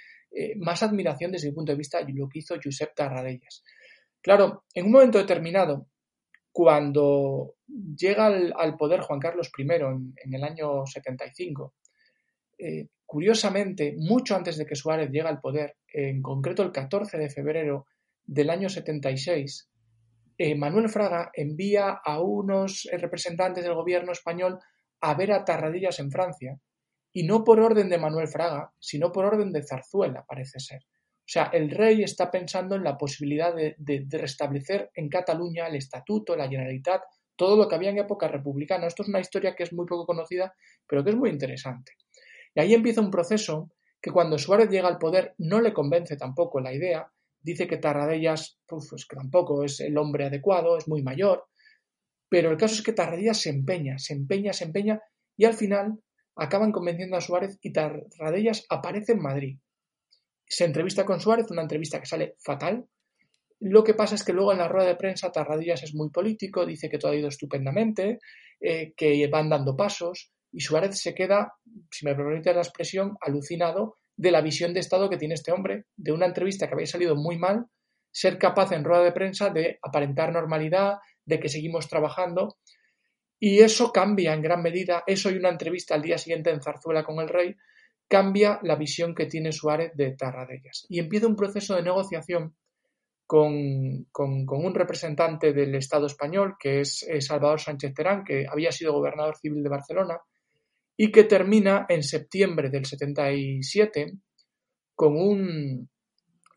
Más admiración desde mi punto de vista lo que hizo Josep Tarradellas. Claro, en un momento determinado, cuando llega al, poder Juan Carlos I en, el año 75, eh, curiosamente, mucho antes de que Suárez llegue al poder, en concreto el 14 de febrero del año 76, eh, Manuel Fraga envía a unos eh, representantes del gobierno español a ver a Tarradillas en Francia, y no por orden de Manuel Fraga, sino por orden de Zarzuela, parece ser. O sea, el rey está pensando en la posibilidad de, de restablecer en Cataluña el estatuto, la generalitat, todo lo que había en época republicana. Esto es una historia que es muy poco conocida, pero que es muy interesante. Y ahí empieza un proceso que cuando Suárez llega al poder no le convence tampoco la idea, dice que Tarradellas pues que tampoco es el hombre adecuado, es muy mayor, pero el caso es que Tarradellas se empeña, se empeña, se empeña y al final acaban convenciendo a Suárez y Tarradellas aparece en Madrid. Se entrevista con Suárez, una entrevista que sale fatal. Lo que pasa es que luego en la rueda de prensa Tarradellas es muy político, dice que todo ha ido estupendamente, eh, que van dando pasos, y Suárez se queda, si me permite la expresión, alucinado de la visión de Estado que tiene este hombre, de una entrevista que había salido muy mal, ser capaz en rueda de prensa de aparentar normalidad, de que seguimos trabajando. Y eso cambia en gran medida, eso y una entrevista al día siguiente en Zarzuela con el rey, cambia la visión que tiene Suárez de Tarradellas. Y empieza un proceso de negociación con, un representante del Estado español, que es Salvador Sánchez Terán, que había sido gobernador civil de Barcelona, y que termina en septiembre del 77 con un,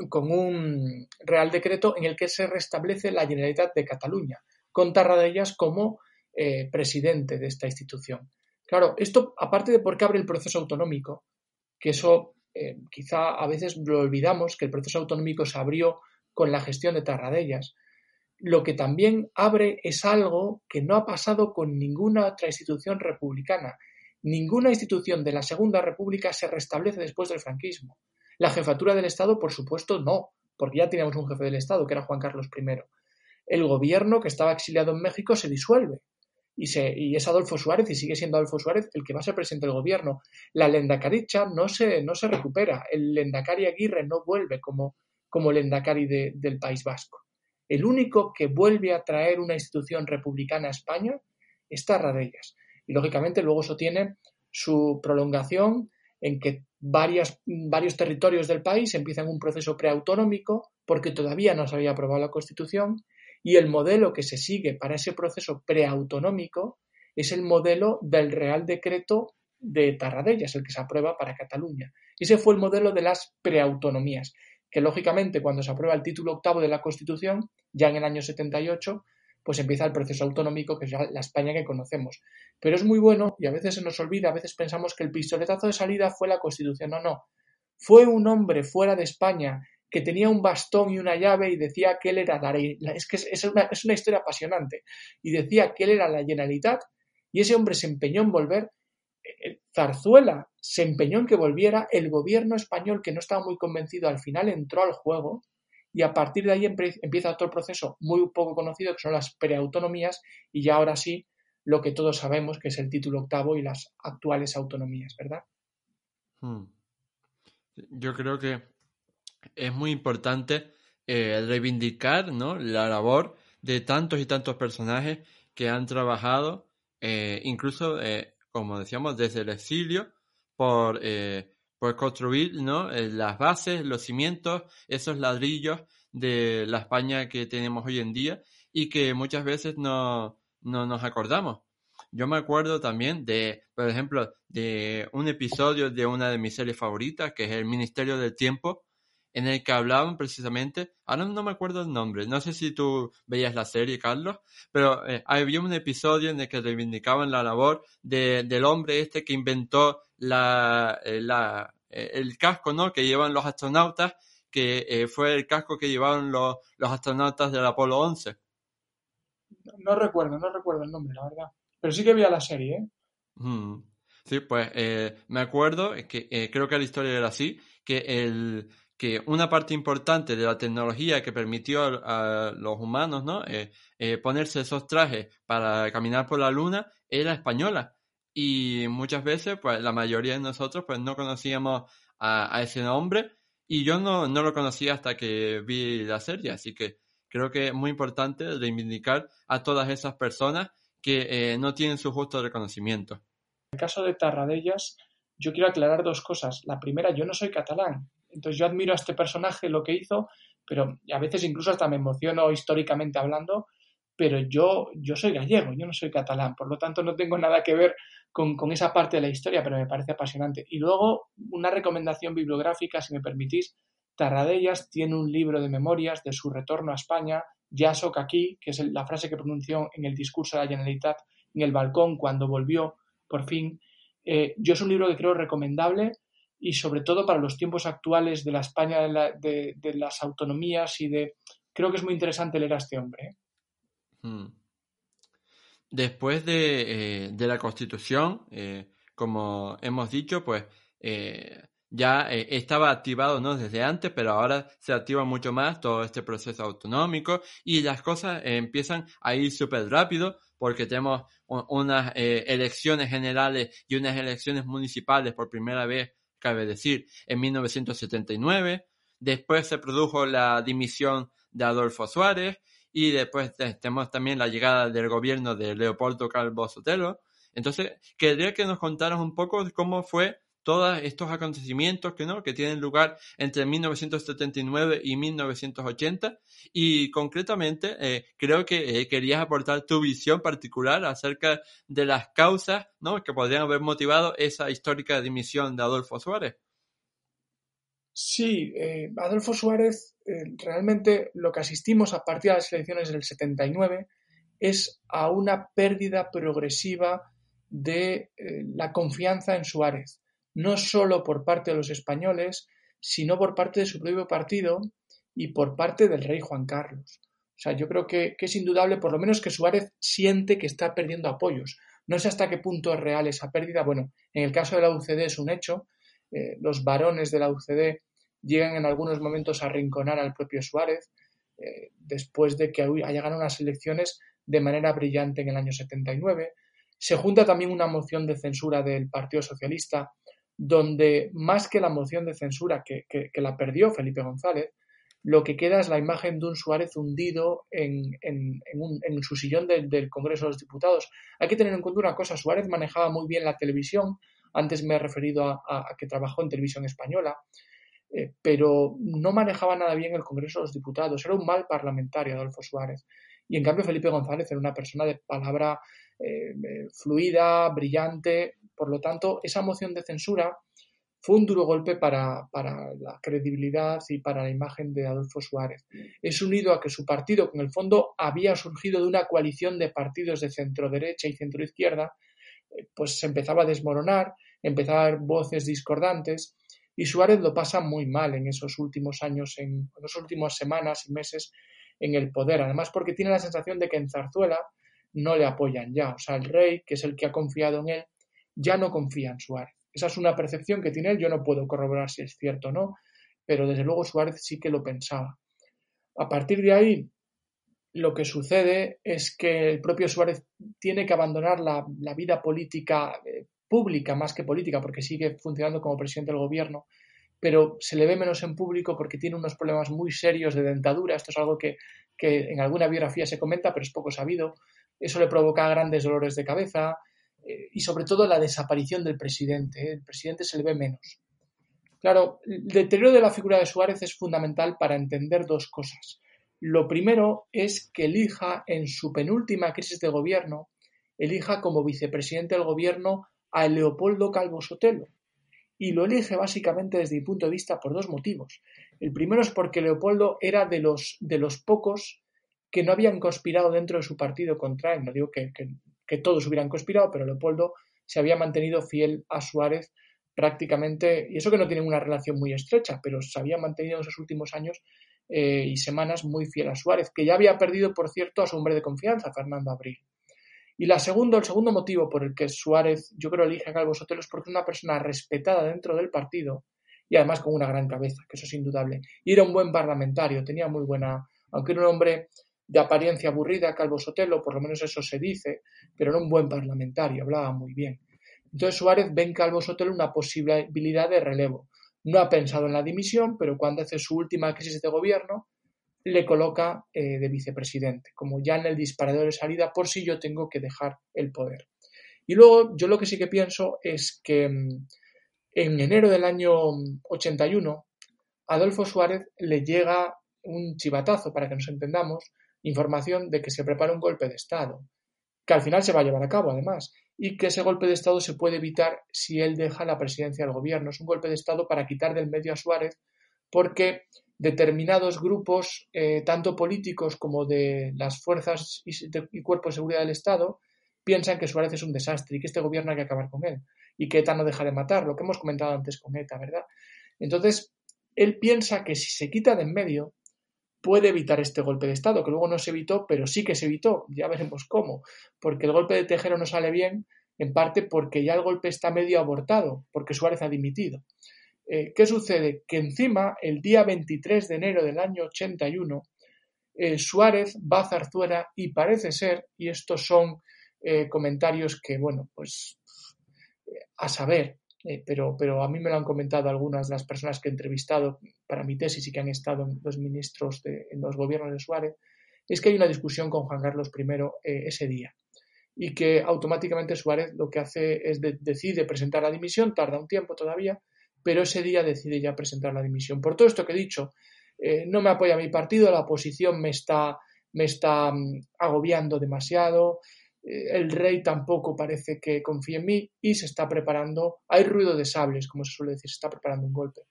con un Real Decreto en el que se restablece la Generalitat de Cataluña, con Tarradellas como eh, presidente de esta institución. Claro, esto aparte de porque abre el proceso autonómico, que eso eh, quizá a veces lo olvidamos, que el proceso autonómico se abrió con la gestión de Tarradellas, lo que también abre es algo que no ha pasado con ninguna otra institución republicana, Ninguna institución de la Segunda República se restablece después del franquismo. La jefatura del Estado, por supuesto, no, porque ya teníamos un jefe del Estado, que era Juan Carlos I. El gobierno, que estaba exiliado en México, se disuelve. Y, se, y, es Adolfo Suárez y sigue siendo Adolfo Suárez el que va a ser presidente del gobierno. La Lendacaricha no se, no se recupera. El Lendacari Aguirre no vuelve como, como Lendacari del País Vasco. El único que vuelve a traer una institución republicana a España es Tarradellas. Y lógicamente luego eso tiene su prolongación en que varios territorios del país empiezan un proceso preautonómico porque todavía no se había aprobado la Constitución y el modelo que se sigue para ese proceso preautonómico es el modelo del Real Decreto de Tarradellas, el que se aprueba para Cataluña. Ese fue el modelo de las preautonomías, que lógicamente cuando se aprueba el título octavo de la Constitución, ya en el año 78, pues empieza el proceso autonómico, que es la España que conocemos. Pero es muy bueno, y a veces se nos olvida, a veces pensamos que el pistoletazo de salida fue la Constitución. No, no. Fue un hombre fuera de España que tenía un bastón y una llave y decía que él era la, es que es una, es una historia apasionante y decía que él era la Generalitat y ese hombre se empeñó en volver eh, Zarzuela se empeñó en que volviera el gobierno español que no estaba muy convencido al final entró al juego y a partir de ahí empieza otro proceso muy poco conocido que son las preautonomías y ya ahora sí lo que todos sabemos que es el título octavo y las actuales autonomías, ¿verdad? Hmm. Yo creo que es muy importante eh, reivindicar ¿no? la labor de tantos y tantos personajes que han trabajado, eh, incluso, eh, como decíamos, desde el exilio, por, por construir ¿no? las bases, los cimientos, esos ladrillos de la España que tenemos hoy en día y que muchas veces no, no nos acordamos. Yo me acuerdo también de, por ejemplo, de un episodio de una de mis series favoritas, que es El Ministerio del Tiempo, en el que hablaban precisamente, ahora no me acuerdo el nombre, no sé si tú veías la serie, Carlos, pero eh, había un episodio en el que reivindicaban la labor de, del hombre este que inventó la, eh, la, eh, el casco ¿no? que llevan los astronautas, que fue el casco que llevaron los, los astronautas del Apolo 11. No recuerdo, no recuerdo el nombre, la verdad. Pero sí que vi la serie, ¿eh? Mm. Sí, pues me acuerdo que creo que la historia era así, que el que una parte importante de la tecnología que permitió a, los humanos ¿no? Eh, ponerse esos trajes para caminar por la luna era española y muchas veces pues la mayoría de nosotros pues no conocíamos a, ese nombre y yo no, no, lo conocía hasta que vi la serie así que creo que es muy importante reivindicar a todas esas personas que no tienen su justo reconocimiento en el caso de Tarradellas, yo quiero aclarar dos cosas. La primera, yo no soy catalán. Entonces yo admiro a este personaje, lo que hizo, pero a veces incluso hasta me emociono históricamente hablando, pero yo, yo soy gallego, yo no soy catalán, por lo tanto no tengo nada que ver con, con, esa parte de la historia, pero me parece apasionante. Y luego, una recomendación bibliográfica, si me permitís, Tarradellas tiene un libro de memorias de su retorno a España, Ya soc aquí, que es la frase que pronunció en el discurso de la Generalitat en el balcón cuando volvió por fin. Eh, yo es un libro que creo recomendable y sobre todo para los tiempos actuales de la España de, las autonomías y de... Creo que es muy interesante leer a este hombre. ¿eh? Hmm. Después de, eh, la Constitución, como hemos dicho, pues ya estaba activado ¿no? desde antes, pero ahora se activa mucho más todo este proceso autonómico y las cosas empiezan a ir súper rápido porque tenemos unas eh, elecciones generales y unas elecciones municipales por primera vez, cabe decir, en 1979. Después se produjo la dimisión de Adolfo Suárez y después tenemos también la llegada del gobierno de Leopoldo Calvo Sotelo. Entonces, quería que nos contaras un poco cómo fue todos estos acontecimientos que, ¿no? que tienen lugar entre 1979 y 1980 y concretamente eh, creo que eh, querías aportar tu visión particular acerca de las causas ¿no? que podrían haber motivado esa histórica dimisión de Adolfo Suárez. Sí, eh, Adolfo Suárez, realmente lo que asistimos a partir de las elecciones del 79 es a una pérdida progresiva de la confianza en Suárez no solo por parte de los españoles, sino por parte de su propio partido y por parte del rey Juan Carlos. O sea, yo creo que, es indudable, por lo menos que Suárez siente que está perdiendo apoyos. No sé hasta qué punto es real esa pérdida. Bueno, en el caso de la UCD es un hecho. Eh, los varones de la UCD llegan en algunos momentos a arrinconar al propio Suárez eh, después de que haya ganado unas elecciones de manera brillante en el año 79. Se junta también una moción de censura del Partido Socialista donde más que la moción de censura que, la perdió Felipe González, lo que queda es la imagen de un Suárez hundido en, su sillón del, Congreso de los Diputados. Hay que tener en cuenta una cosa, Suárez manejaba muy bien la televisión, antes me he referido a, que trabajó en televisión española, eh, pero no manejaba nada bien el Congreso de los Diputados, era un mal parlamentario Adolfo Suárez. Y en cambio Felipe González era una persona de palabra eh, eh, fluida, brillante. Por lo tanto, esa moción de censura fue un duro golpe para, la credibilidad y para la imagen de Adolfo Suárez. Es unido a que su partido, en el fondo había surgido de una coalición de partidos de centro derecha y centro izquierda, eh, pues se empezaba a desmoronar, empezaba a haber voces discordantes y Suárez lo pasa muy mal en esos últimos años, en las últimas semanas y meses en el poder. Además, porque tiene la sensación de que en Zarzuela no le apoyan ya. O sea, el rey, que es el que ha confiado en él, ya no confía en Suárez. Esa es una percepción que tiene él. Yo no puedo corroborar si es cierto o no, pero desde luego Suárez sí que lo pensaba. A partir de ahí, lo que sucede es que el propio Suárez tiene que abandonar la, vida política eh, pública más que política, porque sigue funcionando como presidente del gobierno, pero se le ve menos en público porque tiene unos problemas muy serios de dentadura. Esto es algo que, en alguna biografía se comenta, pero es poco sabido. Eso le provoca grandes dolores de cabeza eh, y sobre todo la desaparición del presidente. ¿eh? El presidente se le ve menos. Claro, el deterioro de la figura de Suárez es fundamental para entender dos cosas. Lo primero es que elija en su penúltima crisis de gobierno, elija como vicepresidente del gobierno a Leopoldo Calvo Sotelo. Y lo elige básicamente desde mi punto de vista por dos motivos. El primero es porque Leopoldo era de los, de los pocos que no habían conspirado dentro de su partido contra él. No digo que, todos hubieran conspirado, pero Leopoldo se había mantenido fiel a Suárez prácticamente, y eso que no tienen una relación muy estrecha, pero se había mantenido en esos últimos años eh, y semanas muy fiel a Suárez, que ya había perdido, por cierto, a su hombre de confianza, Fernando Abril. Y la segundo, el segundo motivo por el que Suárez, yo creo, elige a Calvo Sotelo es porque es una persona respetada dentro del partido y además con una gran cabeza, que eso es indudable. Y era un buen parlamentario, tenía muy buena, aunque era un hombre de apariencia aburrida, Calvo Sotelo, por lo menos eso se dice, pero era un buen parlamentario, hablaba muy bien. Entonces Suárez ve en Calvo Sotelo una posibilidad de relevo. No ha pensado en la dimisión, pero cuando hace su última crisis de gobierno, le coloca eh, de vicepresidente, como ya en el disparador de salida, por si yo tengo que dejar el poder. Y luego, yo lo que sí que pienso es que mm, en enero del año 81, Adolfo Suárez le llega un chivatazo, para que nos entendamos, información de que se prepara un golpe de Estado, que al final se va a llevar a cabo, además, y que ese golpe de Estado se puede evitar si él deja la presidencia del gobierno. Es un golpe de Estado para quitar del medio a Suárez porque determinados grupos, eh, tanto políticos como de las fuerzas y, cuerpos de seguridad del Estado, piensan que Suárez es un desastre y que este gobierno hay que acabar con él y que ETA no deja de matar, lo que hemos comentado antes con ETA, ¿verdad? Entonces, él piensa que si se quita de en medio, puede evitar este golpe de Estado, que luego no se evitó, pero sí que se evitó, ya veremos cómo, porque el golpe de Tejero no sale bien, en parte porque ya el golpe está medio abortado, porque Suárez ha dimitido. Eh, ¿Qué sucede? Que encima, el día 23 de enero del año 81, eh, Suárez va a Zarzuela y parece ser, y estos son eh, comentarios que, bueno, pues a saber, eh, pero, pero a mí me lo han comentado algunas de las personas que he entrevistado para mi tesis y que han estado en los ministros de, en los gobiernos de Suárez, es que hay una discusión con Juan Carlos I ese día y que automáticamente Suárez lo que hace es decide presentar la dimisión, tarda un tiempo todavía, pero ese día decide ya presentar la dimisión. Por todo esto que he dicho, eh, no me apoya mi partido, la oposición me está, me está mm, agobiando demasiado, eh, el rey tampoco parece que confíe en mí y se está preparando, hay ruido de sables, como se suele decir, se está preparando un golpe.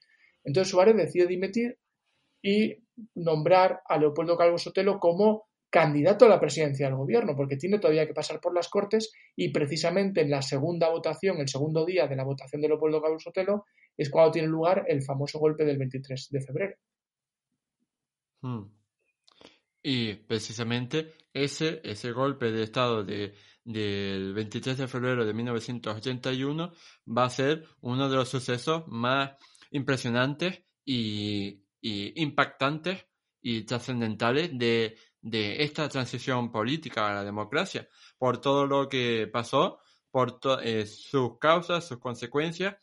Entonces Suárez decide dimitir y nombrar a Leopoldo Calvo Sotelo como candidato a la presidencia del gobierno, porque tiene todavía que pasar por las Cortes y precisamente en la segunda votación, el segundo día de la votación de Leopoldo Calvo Sotelo, es cuando tiene lugar el famoso golpe del 23 de febrero. Hmm. Y precisamente ese, ese golpe de Estado de, del 23 de febrero de 1981 va a ser uno de los sucesos más impresionantes y, impactantes y trascendentales de, de, esta transición política a la democracia, por todo lo que pasó, por eh, sus causas, sus consecuencias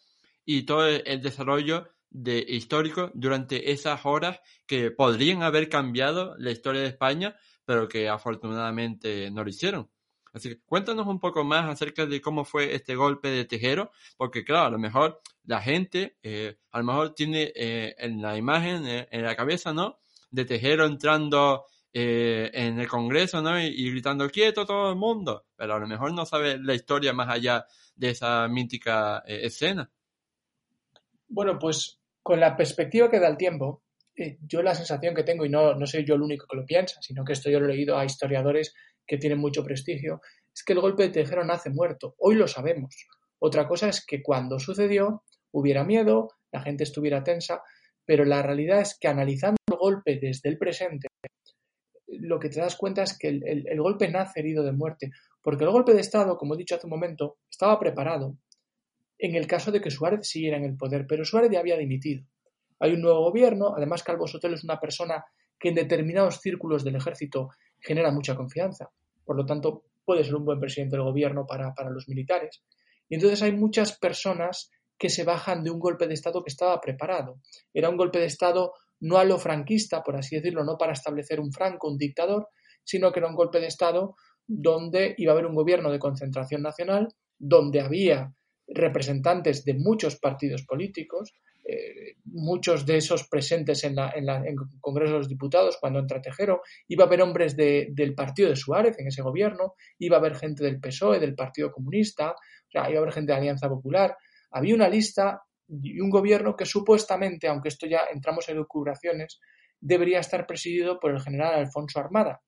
y todo el desarrollo de histórico durante esas horas que podrían haber cambiado la historia de España, pero que afortunadamente no lo hicieron. Así que cuéntanos un poco más acerca de cómo fue este golpe de Tejero, porque claro, a lo mejor la gente, eh, a lo mejor tiene eh, en la imagen, eh, en la cabeza, ¿no? De Tejero entrando en el Congreso, ¿no? Y, gritando quieto todo el mundo, pero a lo mejor no sabe la historia más allá de esa mítica escena. Bueno, pues con la perspectiva que da el tiempo, eh, yo la sensación que tengo, y no, no soy yo el único que lo piensa, sino que esto yo lo he leído a historiadores que tienen mucho prestigio, es que el golpe de Tejero nace muerto. Hoy lo sabemos. Otra cosa es que cuando sucedió hubiera miedo, la gente estuviera tensa, pero la realidad es que analizando el golpe desde el presente, lo que te das cuenta es que el, el golpe nace herido de muerte, porque el golpe de Estado, como he dicho hace un momento, estaba preparado, en el caso de que Suárez siguiera en el poder, pero Suárez ya había dimitido. Hay un nuevo gobierno, además Calvo Sotelo es una persona que en determinados círculos del ejército genera mucha confianza. Por lo tanto, puede ser un buen presidente del gobierno para, para los militares. Y entonces hay muchas personas que se bajan de un golpe de Estado que estaba preparado. Era un golpe de Estado no a lo franquista, por así decirlo, no para establecer un franco, un dictador, sino que era un golpe de Estado donde iba a haber un gobierno de concentración nacional, donde había representantes de muchos partidos políticos, eh, muchos de esos presentes en, la, en, el Congreso de los Diputados cuando entra Tejero, iba a haber hombres del partido de Suárez en ese gobierno, iba a haber gente del PSOE, del Partido Comunista, o sea, iba a haber gente de Alianza Popular. Había una lista y un gobierno que supuestamente, aunque esto ya entramos en lucubraciones, debería estar presidido por el general Alfonso Armada,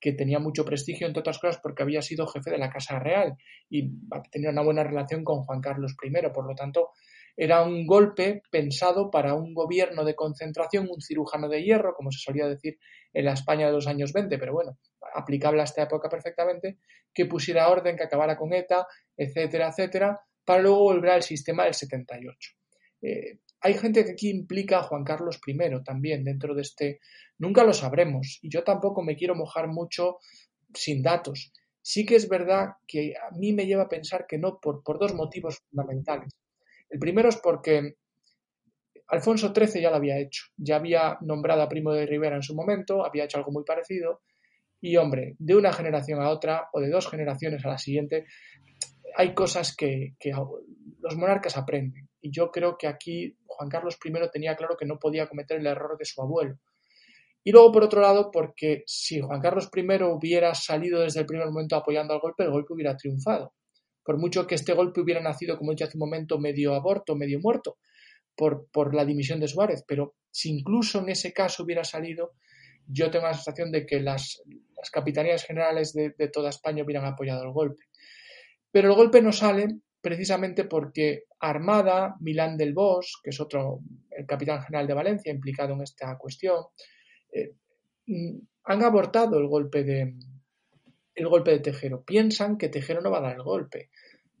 que tenía mucho prestigio, entre otras cosas, porque había sido jefe de la Casa Real y tenía una buena relación con Juan Carlos I. Por lo tanto, era un golpe pensado para un gobierno de concentración, un cirujano de hierro, como se solía decir en la España de los años 20, pero bueno, aplicable a esta época perfectamente, que pusiera orden, que acabara con ETA, etcétera, etcétera, para luego volver al sistema del 78. Eh, hay gente que aquí implica a Juan Carlos I también dentro de este. Nunca lo sabremos y yo tampoco me quiero mojar mucho sin datos. Sí que es verdad que a mí me lleva a pensar que no por, por dos motivos fundamentales. El primero es porque Alfonso XIII ya lo había hecho, ya había nombrado a Primo de Rivera en su momento, había hecho algo muy parecido y hombre, de una generación a otra o de dos generaciones a la siguiente, hay cosas que, los monarcas aprenden. Y yo creo que aquí Juan Carlos I tenía claro que no podía cometer el error de su abuelo. Y luego, por otro lado, porque si Juan Carlos I hubiera salido desde el primer momento apoyando al golpe, el golpe hubiera triunfado. Por mucho que este golpe hubiera nacido, como he dicho hace un momento, medio aborto, medio muerto, por, por la dimisión de Suárez. Pero si incluso en ese caso hubiera salido, yo tengo la sensación de que las, las capitanías generales de toda España hubieran apoyado el golpe. Pero el golpe no sale precisamente porque Armada, Milán del Bosch, que es otro, el capitán general de Valencia implicado en esta cuestión, eh, mm, han abortado el golpe de el golpe de Tejero. Piensan que Tejero no va a dar el golpe.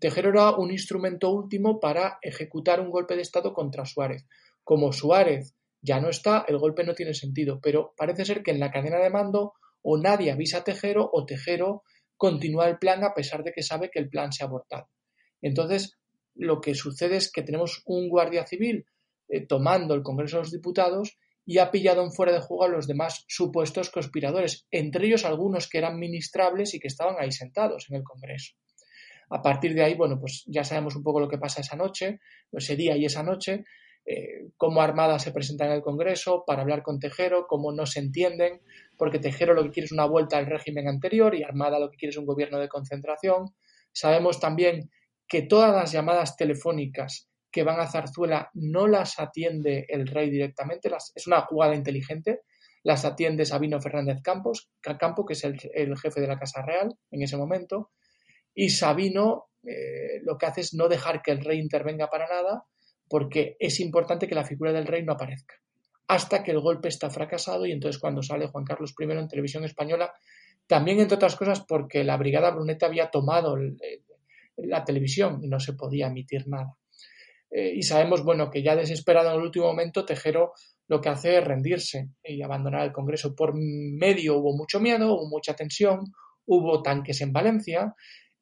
Tejero era un instrumento último para ejecutar un golpe de Estado contra Suárez. Como Suárez ya no está, el golpe no tiene sentido, pero parece ser que en la cadena de mando o nadie avisa a Tejero o Tejero continúa el plan a pesar de que sabe que el plan se ha abortado. Entonces, lo que sucede es que tenemos un guardia civil eh, tomando el Congreso de los Diputados y ha pillado en fuera de juego a los demás supuestos conspiradores, entre ellos algunos que eran ministrables y que estaban ahí sentados en el Congreso. A partir de ahí, bueno, pues ya sabemos un poco lo que pasa esa noche, ese día y esa noche, eh, cómo Armada se presenta en el Congreso para hablar con Tejero, cómo no se entienden, porque Tejero lo que quiere es una vuelta al régimen anterior y Armada lo que quiere es un gobierno de concentración. Sabemos también que todas las llamadas telefónicas que van a Zarzuela no las atiende el rey directamente, es una jugada inteligente, las atiende Sabino Fernández Campos, Campo, que es el, jefe de la Casa Real en ese momento, y Sabino eh, lo que hace es no dejar que el rey intervenga para nada, porque es importante que la figura del rey no aparezca, hasta que el golpe está fracasado y entonces cuando sale Juan Carlos I en televisión española, también entre otras cosas porque la Brigada Bruneta había tomado la televisión y no se podía emitir nada. Eh, y sabemos, bueno, que ya desesperado en el último momento, Tejero lo que hace es rendirse y abandonar el Congreso. Por medio hubo mucho miedo, hubo mucha tensión, hubo tanques en Valencia,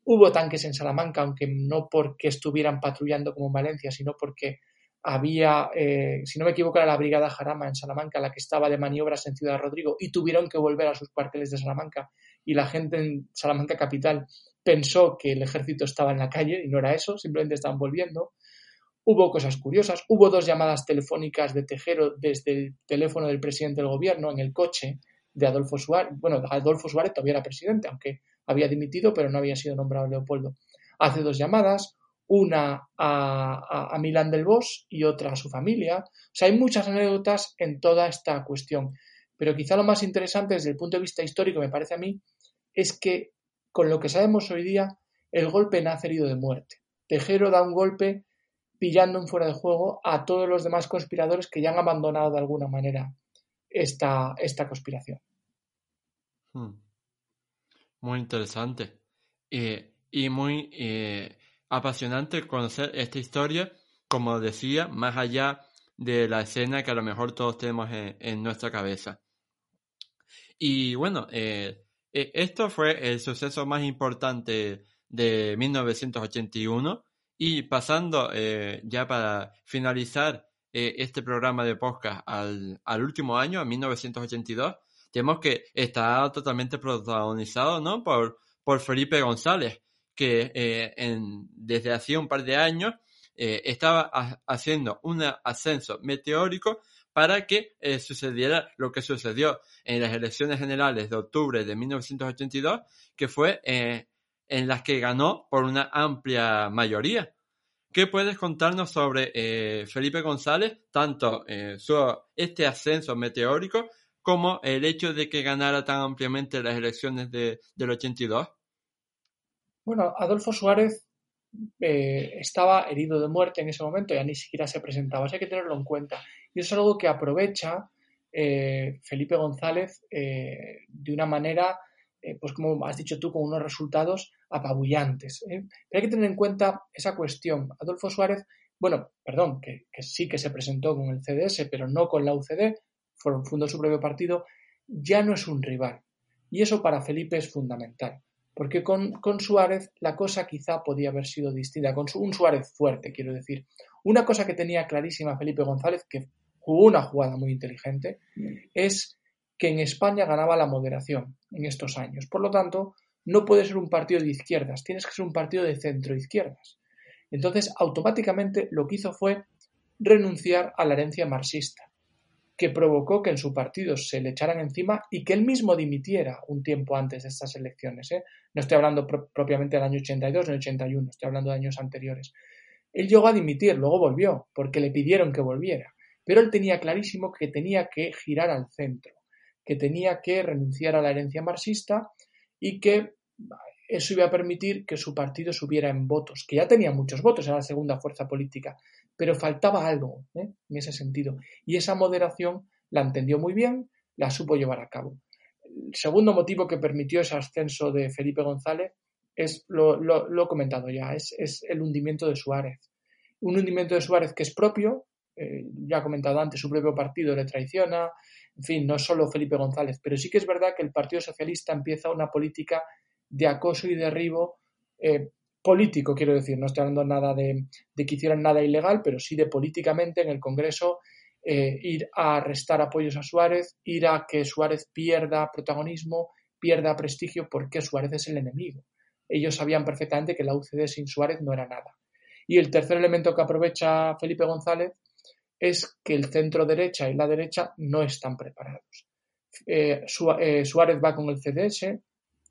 hubo tanques en Salamanca, aunque no porque estuvieran patrullando como en Valencia, sino porque había, eh, si no me equivoco, era la Brigada Jarama en Salamanca la que estaba de maniobras en Ciudad Rodrigo y tuvieron que volver a sus cuarteles de Salamanca y la gente en Salamanca capital pensó que el ejército estaba en la calle y no era eso, simplemente estaban volviendo. Hubo cosas curiosas, hubo dos llamadas telefónicas de Tejero desde el teléfono del presidente del gobierno en el coche de Adolfo Suárez. Bueno, Adolfo Suárez todavía era presidente, aunque había dimitido, pero no había sido nombrado Leopoldo. Hace dos llamadas, una a, a, Milán del Bosch y otra a su familia. O sea, hay muchas anécdotas en toda esta cuestión. Pero quizá lo más interesante desde el punto de vista histórico, me parece a mí, es que con lo que sabemos hoy día, el golpe nace herido de muerte. Tejero da un golpe pillando en fuera de juego a todos los demás conspiradores que ya han abandonado de alguna manera esta, esta conspiración. Hmm. Muy interesante y muy eh, apasionante conocer esta historia, como decía, más allá de la escena que a lo mejor todos tenemos en nuestra cabeza. Y bueno, eh, eh, esto fue el suceso más importante de 1981 y pasando eh, ya para finalizar este programa de podcast al, al último año, a 1982, tenemos que está totalmente protagonizado ¿no? por, por Felipe González, que en, desde hacía un par de años estaba haciendo un ascenso meteórico para que eh, sucediera lo que sucedió en las elecciones generales de octubre de 1982, que fue eh, en las que ganó por una amplia mayoría. ¿Qué puedes contarnos sobre eh, Felipe González, tanto su, este ascenso meteórico como el hecho de que ganara tan ampliamente las elecciones de, del 82? Bueno, Adolfo Suárez estaba herido de muerte en ese momento, ya ni siquiera se presentaba, hay que tenerlo en cuenta. Y eso es algo que aprovecha eh, Felipe González eh, de una manera, eh, pues como has dicho tú, con unos resultados apabullantes. Pero hay que tener en cuenta esa cuestión. Adolfo Suárez, bueno, perdón, que, sí que se presentó con el CDS, pero no con la UCD, fundó su propio partido, ya no es un rival. Y eso para Felipe es fundamental. Porque con, con Suárez la cosa quizá podía haber sido distinta, con un Suárez fuerte, quiero decir. Una cosa que tenía clarísima Felipe González, que jugó una jugada muy inteligente, es que en España ganaba la moderación en estos años. Por lo tanto, no puede ser un partido de izquierdas, tienes que ser un partido de centro izquierdas. Entonces, automáticamente lo que hizo fue renunciar a la herencia marxista, que provocó que en su partido se le echaran encima y que él mismo dimitiera un tiempo antes de estas elecciones. ¿eh? No estoy hablando propiamente del año 82 ni 81, estoy hablando de años anteriores. Él llegó a dimitir, luego volvió, porque le pidieron que volviera. Pero él tenía clarísimo que tenía que girar al centro, que tenía que renunciar a la herencia marxista y que eso iba a permitir que su partido subiera en votos, que ya tenía muchos votos, era la segunda fuerza política, pero faltaba algo ¿eh? en ese sentido. Y esa moderación la entendió muy bien, la supo llevar a cabo. El segundo motivo que permitió ese ascenso de Felipe González es, lo, he comentado ya, es, es el hundimiento de Suárez. Un hundimiento de Suárez que es propio, eh, ya he comentado antes, su propio partido le traiciona, en fin, no solo Felipe González, pero sí que es verdad que el Partido Socialista empieza una política de acoso y derribo eh, político, quiero decir, no estoy hablando nada de, que hicieran nada ilegal, pero sí de políticamente en el Congreso eh, ir a restar apoyos a Suárez, ir a que Suárez pierda protagonismo, pierda prestigio, porque Suárez es el enemigo. Ellos sabían perfectamente que la UCD sin Suárez no era nada. Y el tercer elemento que aprovecha Felipe González es que el centro derecha y la derecha no están preparados. Eh, eh, Suárez va con el CDS,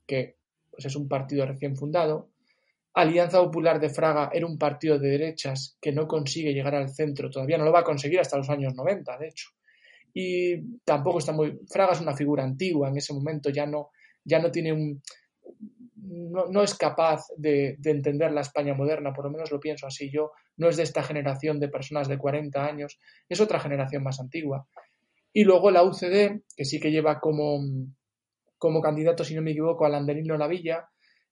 que pues es un partido recién fundado. Alianza Popular de Fraga era un partido de derechas que no consigue llegar al centro, todavía no lo va a conseguir hasta los años 90, de hecho. Y tampoco está muy. Fraga es una figura antigua, en ese momento ya no, ya no tiene un, no, es capaz de, entender la España moderna, por lo menos lo pienso así. Yo no es de esta generación de personas de 40 años, es otra generación más antigua. Y luego la UCD, que sí que lleva como, como candidato, si no me equivoco, a Landerino Lavilla,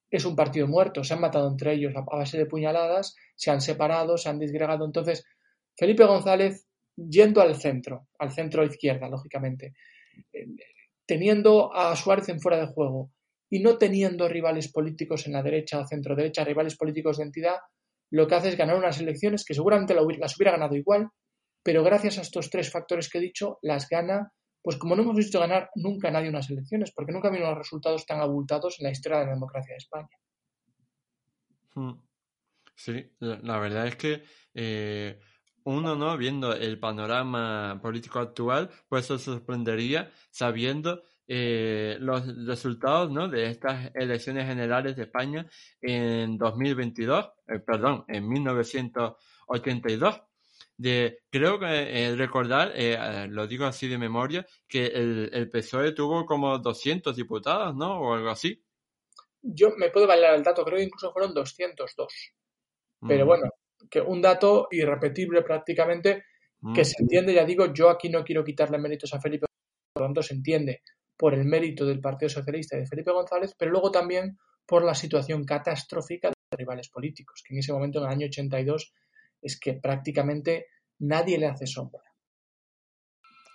es un partido muerto. Se han matado entre ellos a base de puñaladas, se han separado, se han disgregado. Entonces, Felipe González yendo al centro, al centro izquierda, lógicamente, eh, teniendo a Suárez en fuera de juego, y no teniendo rivales políticos en la derecha o centro derecha, rivales políticos de entidad, lo que hace es ganar unas elecciones que seguramente las hubiera ganado igual, pero gracias a estos tres factores que he dicho, las gana, pues como no hemos visto ganar nunca nadie unas elecciones, porque nunca habido unos resultados tan abultados en la historia de la democracia de España. Hmm. Sí, la verdad es que eh, uno, ¿no? Viendo el panorama político actual, pues se sorprendería sabiendo eh, los resultados ¿no? de estas elecciones generales de España en 2022, eh, perdón, en 1982. De, creo que eh, recordar, lo digo así de memoria, que el, el, PSOE tuvo como 200 diputados, ¿no? O algo así. Yo me puedo bailar el dato, creo que incluso fueron 202. Pero mm. bueno, que un dato irrepetible prácticamente, que mm. se entiende, ya digo, yo aquí no quiero quitarle méritos a Felipe, por lo tanto se entiende por el mérito del Partido Socialista y de Felipe González, pero luego también por la situación catastrófica de los rivales políticos, que en ese momento, en el año 82, es que prácticamente nadie le hace sombra.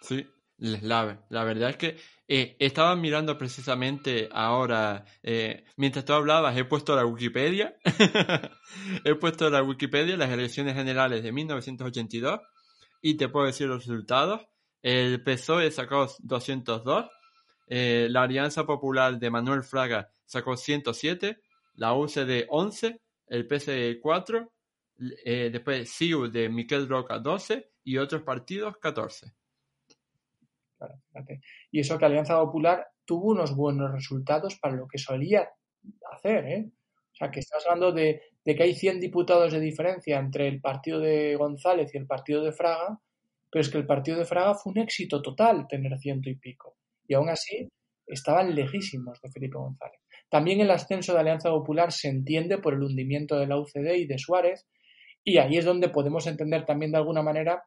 Sí, la, la verdad es que Eh, estaba mirando precisamente ahora, eh, mientras tú hablabas, he puesto la Wikipedia. he puesto la Wikipedia las elecciones generales de 1982 y te puedo decir los resultados. El PSOE sacó 202, eh, la Alianza Popular de Manuel Fraga sacó 107, la UCD 11, el PSE 4, eh, después CIU de Miquel Roca 12 y otros partidos 14. Y eso que Alianza Popular tuvo unos buenos resultados para lo que solía hacer, ¿eh? O sea, que estás hablando de, de, que hay 100 diputados de diferencia entre el partido de González y el partido de Fraga, pero es que el partido de Fraga fue un éxito total tener ciento y pico. Y aún así estaban lejísimos de Felipe González. También el ascenso de Alianza Popular se entiende por el hundimiento de la UCD y de Suárez, y ahí es donde podemos entender también de alguna manera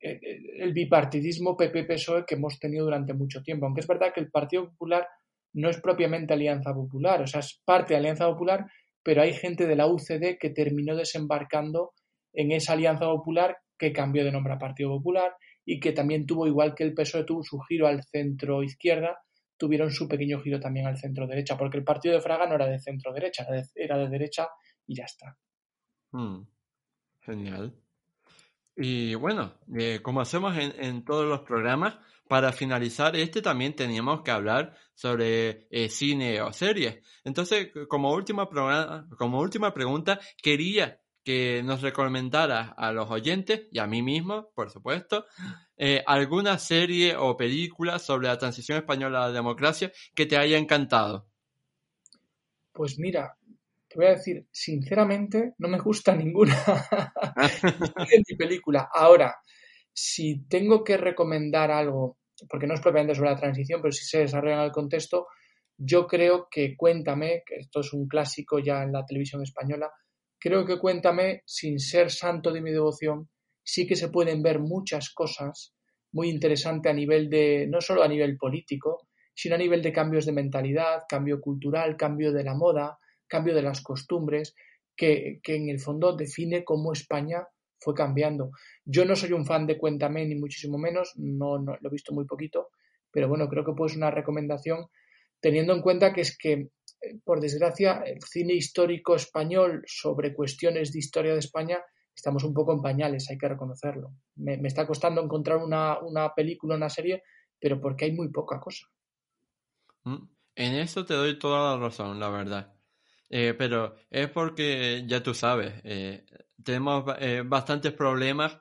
eh, eh, el bipartidismo PP-PSOE que hemos tenido durante mucho tiempo. Aunque es verdad que el Partido Popular no es propiamente Alianza Popular, o sea, es parte de Alianza Popular, pero hay gente de la UCD que terminó desembarcando en esa Alianza Popular que cambió de nombre a Partido Popular y que también tuvo, igual que el PSOE tuvo su giro al centro izquierda, tuvieron su pequeño giro también al centro derecha, porque el partido de Fraga no era de centro derecha, era de, derecha y ya está. Hmm. Genial. Y bueno, eh, como hacemos en, todos los programas, para finalizar este también teníamos que hablar sobre eh, cine o series. Entonces, como última, como última pregunta, quería que nos recomendara a los oyentes y a mí mismo, por supuesto, eh, alguna serie o película sobre la transición española a la democracia que te haya encantado. Pues mira, te voy a decir, sinceramente, no me gusta ninguna mi película. Ahora, si tengo que recomendar algo, porque no es propiamente sobre la transición, pero si se desarrolla en el contexto, yo creo que Cuéntame, que esto es un clásico ya en la televisión española, creo que Cuéntame, sin ser santo de mi devoción, sí que se pueden ver muchas cosas muy interesantes a nivel de, no solo a nivel político, sino a nivel de cambios de mentalidad, cambio cultural, cambio de la moda, cambio de las costumbres, que, en el fondo define cómo España fue cambiando. Yo no soy un fan de Cuéntame, ni muchísimo menos, no, no lo he visto muy poquito, pero bueno, creo que puede ser una recomendación, teniendo en cuenta que es que por desgracia, el cine histórico español sobre cuestiones de historia de España estamos un poco en pañales, hay que reconocerlo. Me, está costando encontrar una, una, película, una serie, pero porque hay muy poca cosa. Mm, en eso te doy toda la razón, la verdad. Eh, pero es porque, ya tú sabes, eh, tenemos eh, bastantes problemas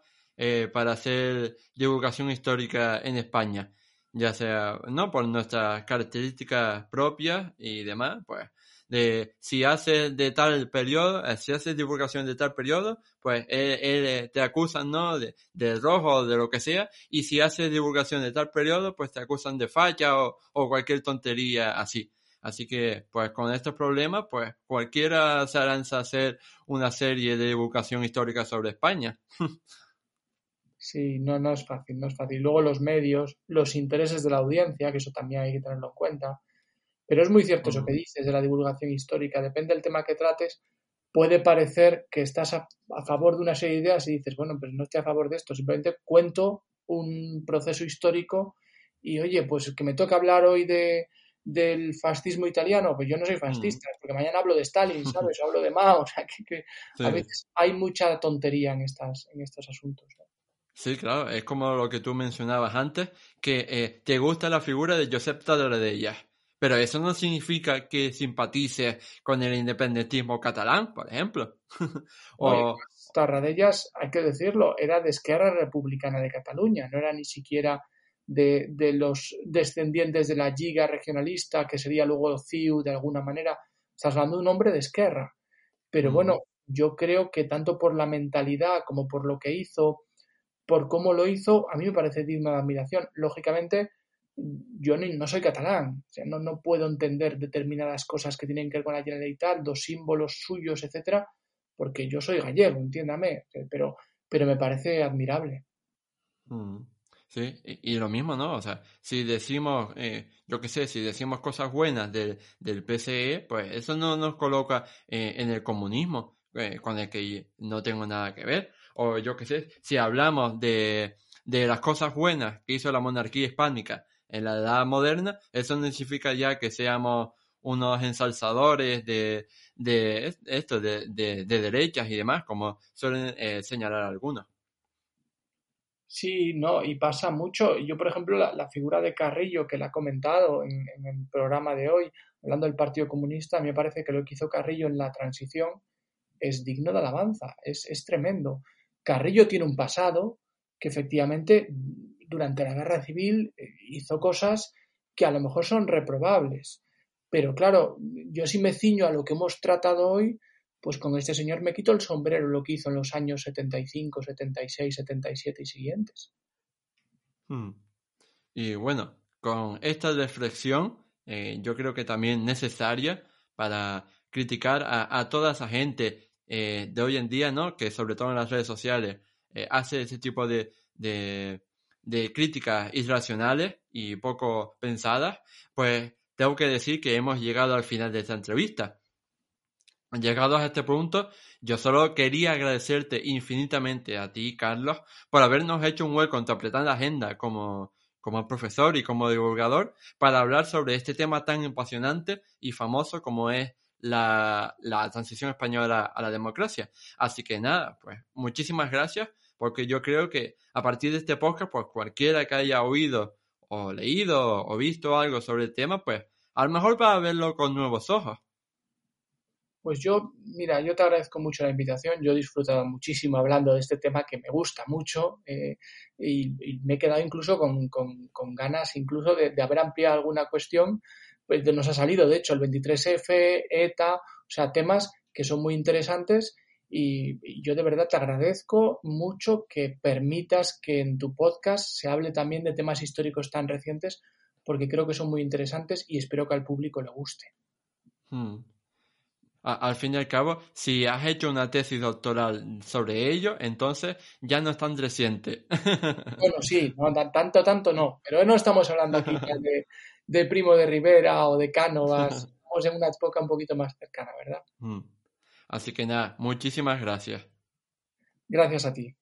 para hacer divulgación histórica en España ya sea no por nuestras características propias y demás, pues de si haces de tal periodo, eh, si haces divulgación de tal periodo, pues te acusan, ¿no? De, de, rojo o de lo que sea, y si haces divulgación de tal periodo, pues te acusan de falla o, o cualquier tontería así. Así que, pues con estos problemas, pues cualquiera se lanza a hacer una serie de divulgación histórica sobre España. Sí, no, no es fácil, no es fácil. Luego los medios, los intereses de la audiencia, que eso también hay que tenerlo en cuenta. Pero es muy cierto eso que dices de la divulgación histórica. Depende del tema que trates, puede parecer que estás a, favor de una serie de ideas y dices, bueno, pues no estoy a favor de esto, simplemente cuento un proceso histórico y oye, pues que me toca hablar hoy de, del fascismo italiano, pues yo no soy fascista, porque mañana hablo de Stalin, ¿sabes? O hablo de Mao, o sea, que, a veces hay mucha tontería en, estas, en estos asuntos. Sí, claro, es como lo que tú mencionabas antes, que eh, te gusta la figura de Josep Tarradellas, pero eso no significa que simpatices con el independentismo catalán, por ejemplo. o... Tarradellas, hay que decirlo, era de Esquerra Republicana de Cataluña, no era ni siquiera de, de los descendientes de la Liga regionalista, que sería luego CIU de alguna manera. Estás hablando de un hombre de Esquerra. Pero mm. bueno, yo creo que tanto por la mentalidad como por lo que hizo, por cómo lo hizo, a mí me parece digno de admiración. Lógicamente, yo no soy catalán, o sea, no, no puedo entender determinadas cosas que tienen que ver con la Generalitat, los símbolos suyos, etcétera, porque yo soy gallego, entiéndame, pero, pero me parece admirable. Mm, sí, y, lo mismo, ¿no? O sea, si decimos, eh, yo qué sé, si decimos cosas buenas del, del PCE, pues eso no nos coloca eh, en el comunismo, eh, con el que no tengo nada que ver o yo qué sé, si hablamos de, de las cosas buenas que hizo la monarquía hispánica en la edad moderna, eso no significa ya que seamos unos ensalzadores de, de esto, de, de, derechas y demás, como suelen eh, señalar algunos. Sí, no, y pasa mucho. Yo, por ejemplo, la, figura de Carrillo, que la ha comentado en, el programa de hoy, hablando del Partido Comunista, me parece que lo que hizo Carrillo en la transición es digno de alabanza, es, es tremendo. Carrillo tiene un pasado que efectivamente durante la guerra civil eh, hizo cosas que a lo mejor son reprobables. Pero claro, yo si me ciño a lo que hemos tratado hoy, pues con este señor me quito el sombrero lo que hizo en los años 75, 76, 77 y siguientes. Hmm. Y bueno, con esta reflexión, eh, yo creo que también necesaria para criticar a, toda esa gente eh, de hoy en día, ¿no? Que sobre todo en las redes sociales eh, hace ese tipo de, de, de críticas irracionales y poco pensadas, pues tengo que decir que hemos llegado al final de esta entrevista. Llegados a este punto, yo solo quería agradecerte infinitamente a ti, Carlos, por habernos hecho un hueco en tu apretada agenda como, como profesor y como divulgador para hablar sobre este tema tan apasionante y famoso como es la, la transición española a la democracia. Así que nada, pues muchísimas gracias, porque yo creo que a partir de este podcast, pues cualquiera que haya oído o leído o visto algo sobre el tema, pues a lo mejor para verlo con nuevos ojos. Pues yo, mira, yo te agradezco mucho la invitación. Yo he disfrutado muchísimo hablando de este tema que me gusta mucho eh, y, me he quedado incluso con, ganas incluso de, haber ampliado alguna cuestión. Pues nos ha salido, de hecho, el 23F, ETA, o sea, temas que son muy interesantes y, yo de verdad te agradezco mucho que permitas que en tu podcast se hable también de temas históricos tan recientes porque creo que son muy interesantes y espero que al público le guste. Hmm al fin y al cabo, si has hecho una tesis doctoral sobre ello, entonces ya no es tan reciente. Bueno, sí, tanto, tanto no, pero no estamos hablando aquí de, Primo de Rivera o de Cánovas, estamos en una época un poquito más cercana, ¿verdad? Mm. Así que nada, muchísimas gracias. Gracias a ti.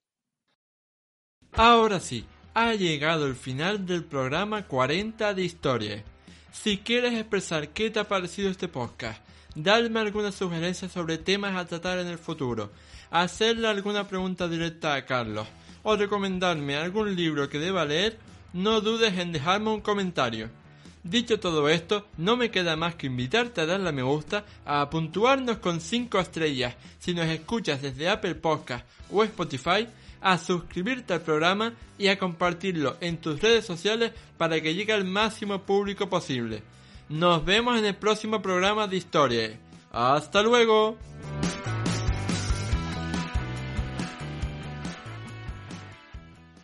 Ahora sí, ha llegado el final del programa 40 de Historia. Si quieres expresar qué te ha parecido este podcast, darme algunas sugerencias sobre temas a tratar en el futuro, hacerle alguna pregunta directa a Carlos o recomendarme algún libro que deba leer, no dudes en dejarme un comentario. Dicho todo esto, no me queda más que invitarte a darle a me gusta, a puntuarnos con 5 estrellas si nos escuchas desde Apple Podcast o Spotify, a suscribirte al programa y a compartirlo en tus redes sociales para que llegue al máximo público posible. Nos vemos en el próximo programa de Historia. ¡Hasta luego!